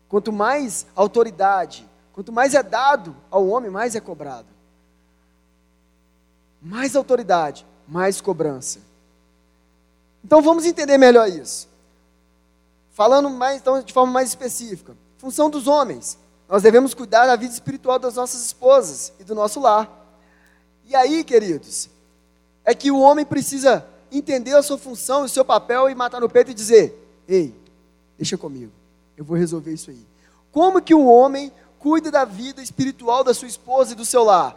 Quanto mais autoridade, quanto mais é dado ao homem, mais é cobrado. Mais autoridade, mais cobrança. Então vamos entender melhor isso. Falando mais, então, de forma mais específica. Função dos homens. Nós devemos cuidar da vida espiritual das nossas esposas e do nosso lar. E aí, queridos, é que o homem precisa entender a sua função, o seu papel e matar no peito e dizer: Ei, deixa comigo, eu vou resolver isso aí. Como que o homem cuida da vida espiritual da sua esposa e do seu lar?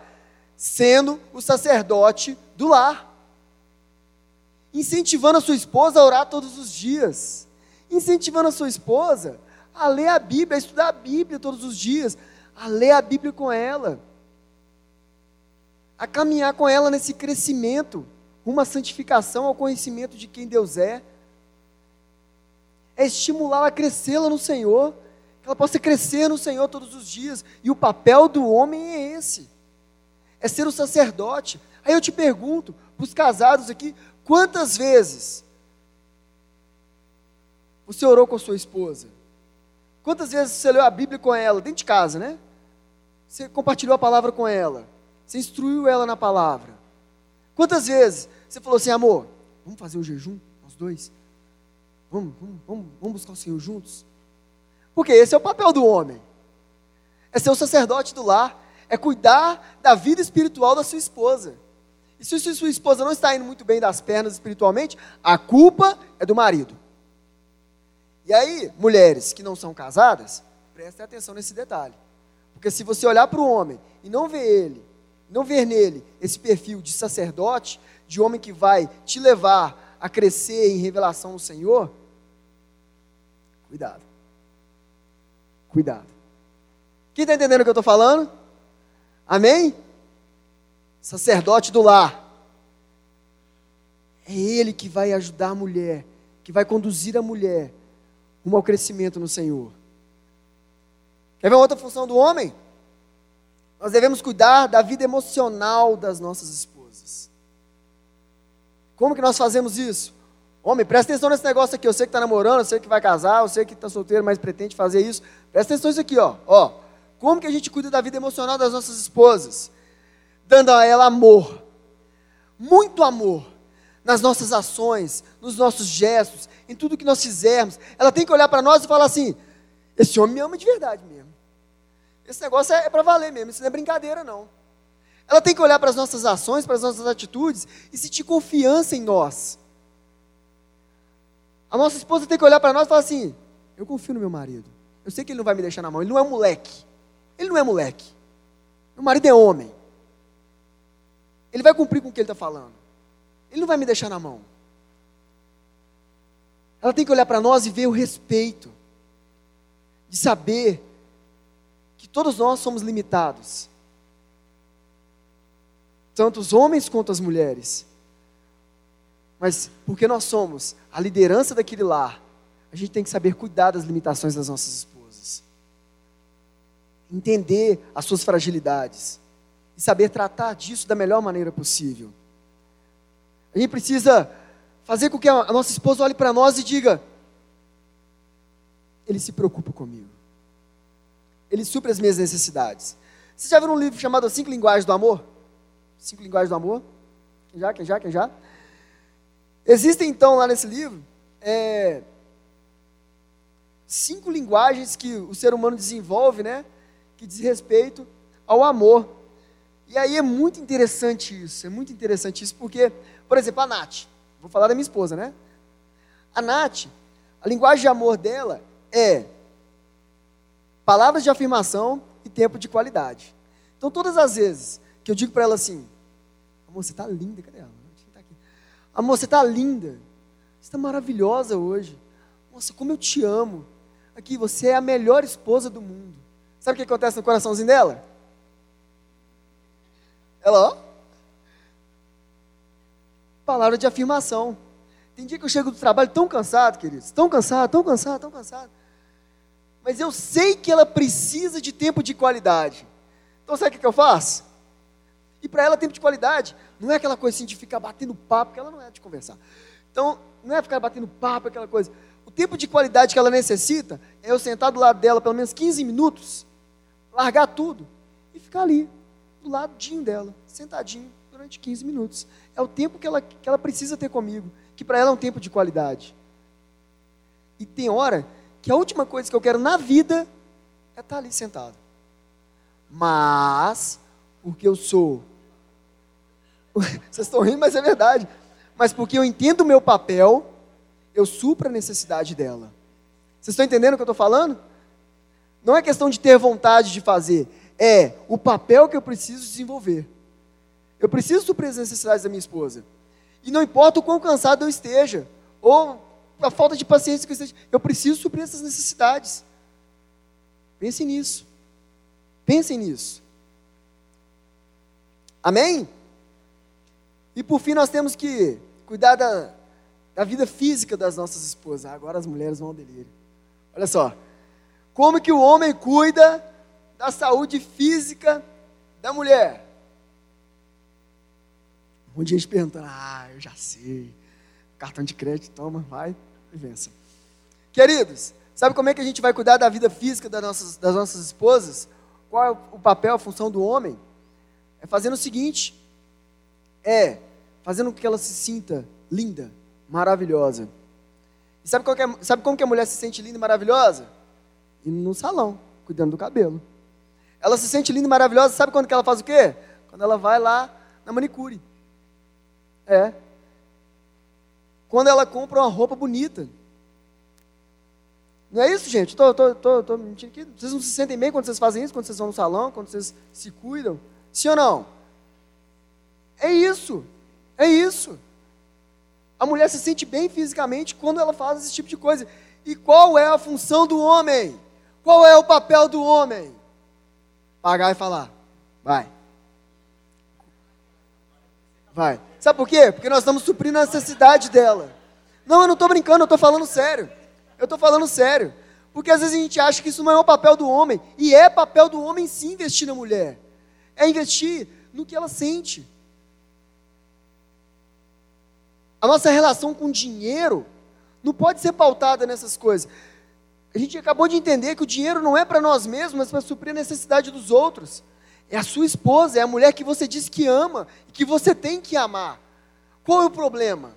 Sendo o sacerdote do lar. Incentivando a sua esposa a orar todos os dias. Incentivando a sua esposa a ler a Bíblia, a estudar a Bíblia todos os dias, a ler a Bíblia com ela a caminhar com ela nesse crescimento, uma santificação ao conhecimento de quem Deus é. É estimulá-la a crescê-la no Senhor, que ela possa crescer no Senhor todos os dias. E o papel do homem é esse: é ser o sacerdote. Aí eu te pergunto, para os casados aqui, quantas vezes você orou com sua esposa? Quantas vezes você leu a Bíblia com ela, dentro de casa, né? Você compartilhou a palavra com ela. Você instruiu ela na palavra. Quantas vezes você falou assim, amor, vamos fazer o jejum, nós dois? Vamos, vamos, vamos, vamos buscar o Senhor juntos? Porque esse é o papel do homem. É ser o sacerdote do lar, é cuidar da vida espiritual da sua esposa. E se sua esposa não está indo muito bem das pernas espiritualmente, a culpa é do marido. E aí, mulheres que não são casadas, prestem atenção nesse detalhe. Porque se você olhar para o homem e não ver ele não ver nele esse perfil de sacerdote, de homem que vai te levar a crescer em revelação no Senhor, cuidado. Cuidado. Quem está entendendo o que eu estou falando? Amém? Sacerdote do lar. É ele que vai ajudar a mulher, que vai conduzir a mulher rumo ao crescimento no Senhor. Quer ver outra função do homem? Nós devemos cuidar da vida emocional das nossas esposas. Como que nós fazemos isso? Homem, presta atenção nesse negócio aqui. Eu sei que está namorando, eu sei que vai casar, eu sei que está solteiro, mas pretende fazer isso. Presta atenção nisso aqui, ó. ó. Como que a gente cuida da vida emocional das nossas esposas? Dando a ela amor. Muito amor. Nas nossas ações, nos nossos gestos, em tudo que nós fizermos. Ela tem que olhar para nós e falar assim: esse homem me ama de verdade mesmo. Esse negócio é, é para valer mesmo, isso não é brincadeira, não. Ela tem que olhar para as nossas ações, para as nossas atitudes e sentir confiança em nós. A nossa esposa tem que olhar para nós e falar assim: Eu confio no meu marido. Eu sei que ele não vai me deixar na mão. Ele não é um moleque. Ele não é moleque. Meu marido é homem. Ele vai cumprir com o que ele está falando. Ele não vai me deixar na mão. Ela tem que olhar para nós e ver o respeito, de saber que todos nós somos limitados. Tanto os homens quanto as mulheres. Mas porque nós somos a liderança daquele lar, a gente tem que saber cuidar das limitações das nossas esposas. Entender as suas fragilidades. e saber tratar disso da melhor maneira possível. A gente precisa fazer com que a nossa esposa olhe para nós e diga: Ele se preocupa comigo. Ele supre as minhas necessidades. Você já viu um livro chamado Cinco Linguagens do Amor? Cinco Linguagens do Amor? Quem já, quem já, quem já? Existem então lá nesse livro é, cinco linguagens que o ser humano desenvolve, né? Que diz respeito ao amor. E aí é muito interessante isso, é muito interessante isso, porque, por exemplo, a Nath, vou falar da minha esposa, né? A Nath, a linguagem de amor dela é palavras de afirmação e tempo de qualidade. Então, todas as vezes que eu digo para ela assim, amor, você está linda, cadê ela? Tá amor, você está linda, você está maravilhosa hoje. Nossa, como eu te amo. Aqui, você é a melhor esposa do mundo. Sabe o que acontece no coraçãozinho dela? Ela, ó. Palavra de afirmação. Tem dia que eu chego do trabalho tão cansado, queridos. Tão cansado, tão cansado, tão cansado. Mas eu sei que ela precisa de tempo de qualidade. Então sabe o que eu faço? E para ela, tempo de qualidade não é aquela coisa assim de ficar batendo papo, porque ela não é de conversar. Então, não é ficar batendo papo, aquela coisa. O tempo de qualidade que ela necessita é eu sentar do lado dela pelo menos 15 minutos, largar tudo e ficar ali, do ladinho dela, sentadinho, durante 15 minutos. É o tempo que ela, que ela precisa ter comigo, que para ela é um tempo de qualidade. E tem hora que a última coisa que eu quero na vida é estar ali sentado. Mas, porque eu sou. (laughs) Vocês estão rindo, mas é verdade. Mas porque eu entendo o meu papel, eu supro a necessidade dela. Vocês estão entendendo o que eu estou falando? Não é questão de ter vontade de fazer, é o papel que eu preciso desenvolver. Eu preciso suprir as necessidades da minha esposa. E não importa o quão cansado eu esteja, ou a falta de paciência que esteja, eu preciso suprir essas necessidades. Pense nisso. Pensem nisso. Amém? E por fim, nós temos que cuidar da, da vida física das nossas esposas. Ah, agora as mulheres vão ao delírio. Olha só. Como que o homem cuida da saúde física da mulher? Um monte de gente perguntando, ah, eu já sei. Cartão de crédito, toma, vai vença. Queridos, sabe como é que a gente vai cuidar da vida física das nossas, das nossas esposas? Qual é o papel, a função do homem? É fazendo o seguinte: é fazendo com que ela se sinta linda, maravilhosa. E sabe, é, sabe como que a mulher se sente linda e maravilhosa? Indo no salão, cuidando do cabelo. Ela se sente linda e maravilhosa, sabe quando que ela faz o quê? Quando ela vai lá na manicure. É. Quando ela compra uma roupa bonita. Não é isso, gente? Tô, tô, tô, tô mentindo aqui. Vocês não se sentem bem quando vocês fazem isso, quando vocês vão no salão, quando vocês se cuidam? Sim ou não? É isso. É isso. A mulher se sente bem fisicamente quando ela faz esse tipo de coisa. E qual é a função do homem? Qual é o papel do homem? Pagar e falar. Vai. Vai. Sabe por quê? Porque nós estamos suprindo a necessidade dela. Não, eu não estou brincando, eu estou falando sério. Eu estou falando sério. Porque às vezes a gente acha que isso não é o papel do homem. E é papel do homem sim investir na mulher. É investir no que ela sente. A nossa relação com dinheiro não pode ser pautada nessas coisas. A gente acabou de entender que o dinheiro não é para nós mesmos, mas para suprir a necessidade dos outros. É a sua esposa, é a mulher que você diz que ama que você tem que amar. Qual é o problema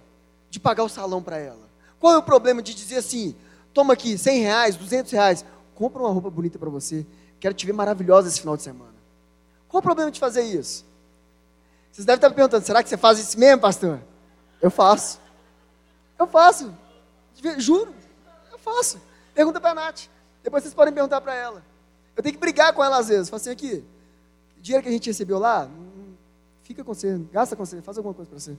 de pagar o salão para ela? Qual é o problema de dizer assim: toma aqui 100 reais, 200 reais, compra uma roupa bonita para você, quero te ver maravilhosa esse final de semana. Qual o problema de fazer isso? Vocês devem estar me perguntando: será que você faz isso mesmo, pastor? Eu faço. Eu faço. Juro. Eu faço. Pergunta para a Nath. Depois vocês podem perguntar para ela. Eu tenho que brigar com ela às vezes. Falo assim, aqui, dinheiro que a gente recebeu lá, fica com você, gasta com você, faz alguma coisa para você.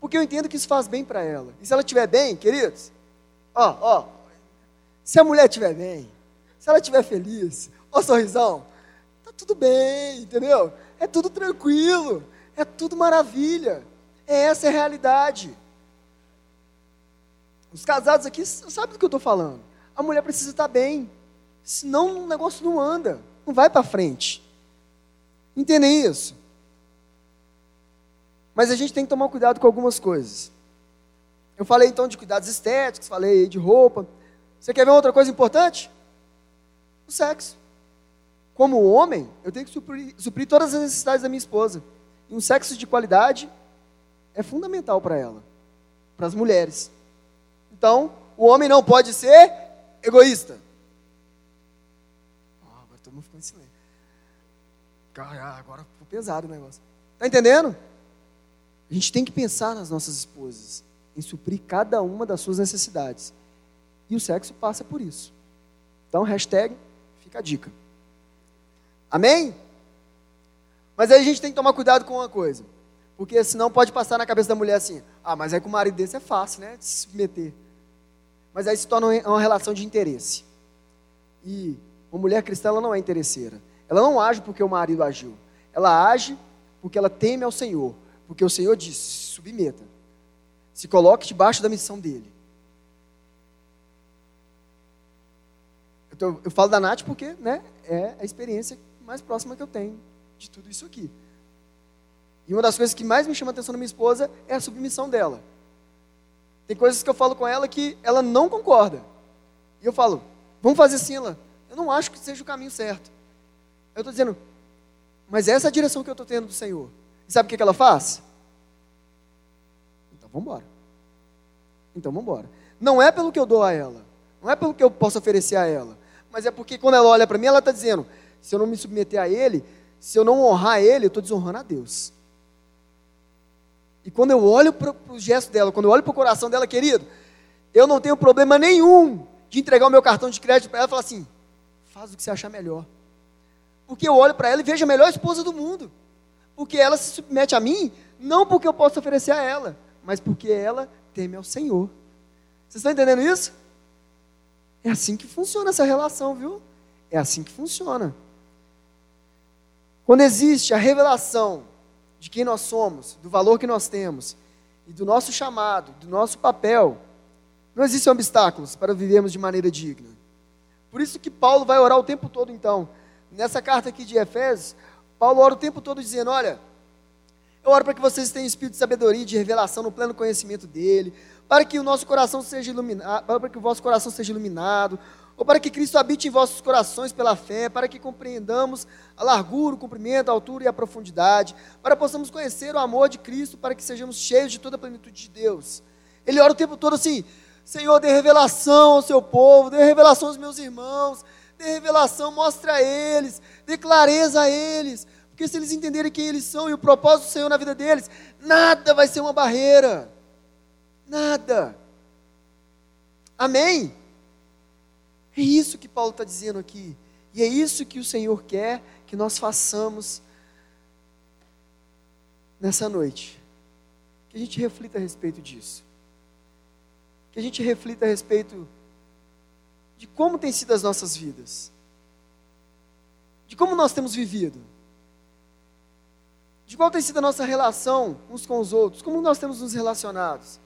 Porque eu entendo que isso faz bem para ela. E se ela estiver bem, queridos, ó, ó, se a mulher estiver bem, se ela estiver feliz, ó sorrisão, tá tudo bem, entendeu? É tudo tranquilo, é tudo maravilha. É essa a realidade. Os casados aqui sabem do que eu estou falando. A mulher precisa estar bem. Senão o negócio não anda. Não vai para frente. Entendem isso? Mas a gente tem que tomar cuidado com algumas coisas. Eu falei então de cuidados estéticos, falei de roupa. Você quer ver outra coisa importante? O sexo. Como homem, eu tenho que suprir, suprir todas as necessidades da minha esposa. E um sexo de qualidade é fundamental para ela, para as mulheres. Então, o homem não pode ser egoísta. Oh, agora todo mundo ficou em silêncio. Agora ficou pesado o negócio. Está entendendo? A gente tem que pensar nas nossas esposas, em suprir cada uma das suas necessidades. E o sexo passa por isso. Então, hashtag, fica a dica. Amém? Mas aí a gente tem que tomar cuidado com uma coisa. Porque senão pode passar na cabeça da mulher assim: ah, mas é que o marido desse é fácil, né? De se submeter. Mas aí se torna uma relação de interesse. E uma mulher cristã ela não é interesseira. Ela não age porque o marido agiu. Ela age porque ela teme ao Senhor. Porque o Senhor disse: se submeta. Se coloque debaixo da missão dele. Tô, eu falo da Nath porque né, é a experiência mais próxima que eu tenho de tudo isso aqui. E uma das coisas que mais me chama a atenção na minha esposa é a submissão dela. Tem coisas que eu falo com ela que ela não concorda. E eu falo, vamos fazer assim, ela. Eu não acho que seja o caminho certo. Eu estou dizendo, mas essa é a direção que eu estou tendo do Senhor. E sabe o que, que ela faz? Então vamos embora. Então vamos embora. Não é pelo que eu dou a ela. Não é pelo que eu posso oferecer a ela. Mas é porque quando ela olha para mim, ela está dizendo: se eu não me submeter a ele, se eu não honrar ele, eu estou desonrando a Deus. E quando eu olho para o gesto dela, quando eu olho para o coração dela, querido, eu não tenho problema nenhum de entregar o meu cartão de crédito para ela e falar assim: faz o que você achar melhor. Porque eu olho para ela e vejo a melhor esposa do mundo. Porque ela se submete a mim, não porque eu posso oferecer a ela, mas porque ela teme ao Senhor. Vocês estão entendendo isso? É assim que funciona essa relação, viu? É assim que funciona. Quando existe a revelação de quem nós somos, do valor que nós temos e do nosso chamado, do nosso papel, não existem obstáculos para vivermos de maneira digna. Por isso que Paulo vai orar o tempo todo, então. Nessa carta aqui de Efésios, Paulo ora o tempo todo dizendo: Olha, eu oro para que vocês tenham espírito de sabedoria de revelação no pleno conhecimento dele, para que o nosso coração seja iluminado, para que o vosso coração seja iluminado, ou para que Cristo habite em vossos corações pela fé, para que compreendamos a largura, o comprimento, a altura e a profundidade, para que possamos conhecer o amor de Cristo, para que sejamos cheios de toda a plenitude de Deus. Ele ora o tempo todo assim: Senhor, dê revelação ao seu povo, dê revelação aos meus irmãos, dê revelação, mostre a eles, dê clareza a eles, porque se eles entenderem quem eles são e o propósito do Senhor na vida deles, nada vai ser uma barreira. Nada. Amém? É isso que Paulo está dizendo aqui. E é isso que o Senhor quer que nós façamos nessa noite. Que a gente reflita a respeito disso. Que a gente reflita a respeito de como tem sido as nossas vidas, de como nós temos vivido, de qual tem sido a nossa relação uns com os outros, como nós temos nos relacionados.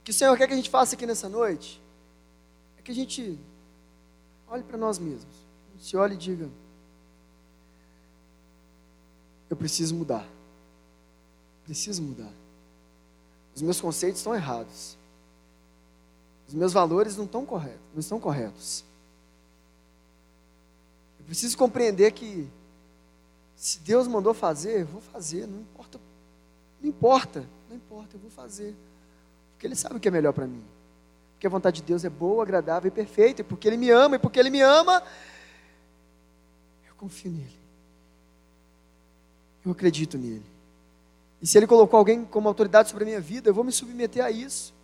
O que o Senhor quer que a gente faça aqui nessa noite é que a gente olhe para nós mesmos, a gente se olhe e diga: Eu preciso mudar, preciso mudar. Os meus conceitos estão errados. Os meus valores não estão corretos, não estão corretos. Eu preciso compreender que se Deus mandou fazer, eu vou fazer, não importa, não importa, não importa, eu vou fazer. Porque Ele sabe o que é melhor para mim. Porque a vontade de Deus é boa, agradável e perfeita. E porque Ele me ama, e porque Ele me ama, eu confio nele. Eu acredito nele. E se Ele colocou alguém como autoridade sobre a minha vida, eu vou me submeter a isso.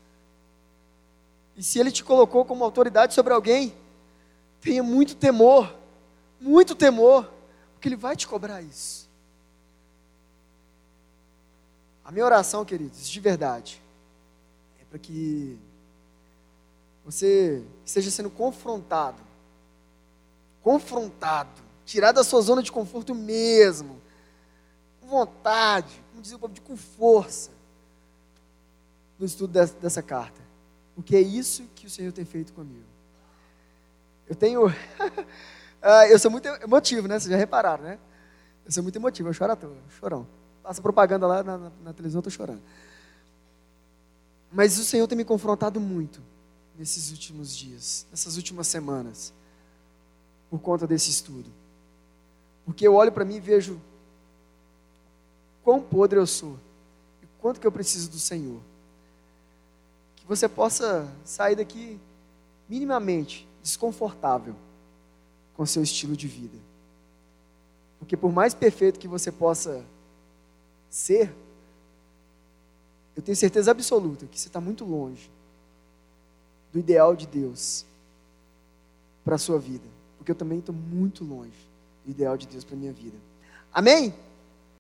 E se Ele te colocou como autoridade sobre alguém, tenha muito temor, muito temor, porque Ele vai te cobrar isso. A minha oração, queridos, de verdade, é para que você esteja sendo confrontado, confrontado, tirado da sua zona de conforto mesmo, com vontade, como diz o povo, com força, no estudo dessa, dessa carta. Porque é isso que o Senhor tem feito comigo. Eu tenho. Uh, (laughs) eu sou muito emotivo, né? Vocês já repararam, né? Eu sou muito emotivo, eu choro à toa, chorão. Passa propaganda lá na, na, na televisão, eu tô chorando. Mas o Senhor tem me confrontado muito nesses últimos dias, nessas últimas semanas, por conta desse estudo. Porque eu olho para mim e vejo quão podre eu sou e quanto que eu preciso do Senhor. Que você possa sair daqui minimamente desconfortável com seu estilo de vida. Porque por mais perfeito que você possa ser, eu tenho certeza absoluta que você está muito longe do ideal de Deus para a sua vida. Porque eu também estou muito longe do ideal de Deus para a minha vida. Amém?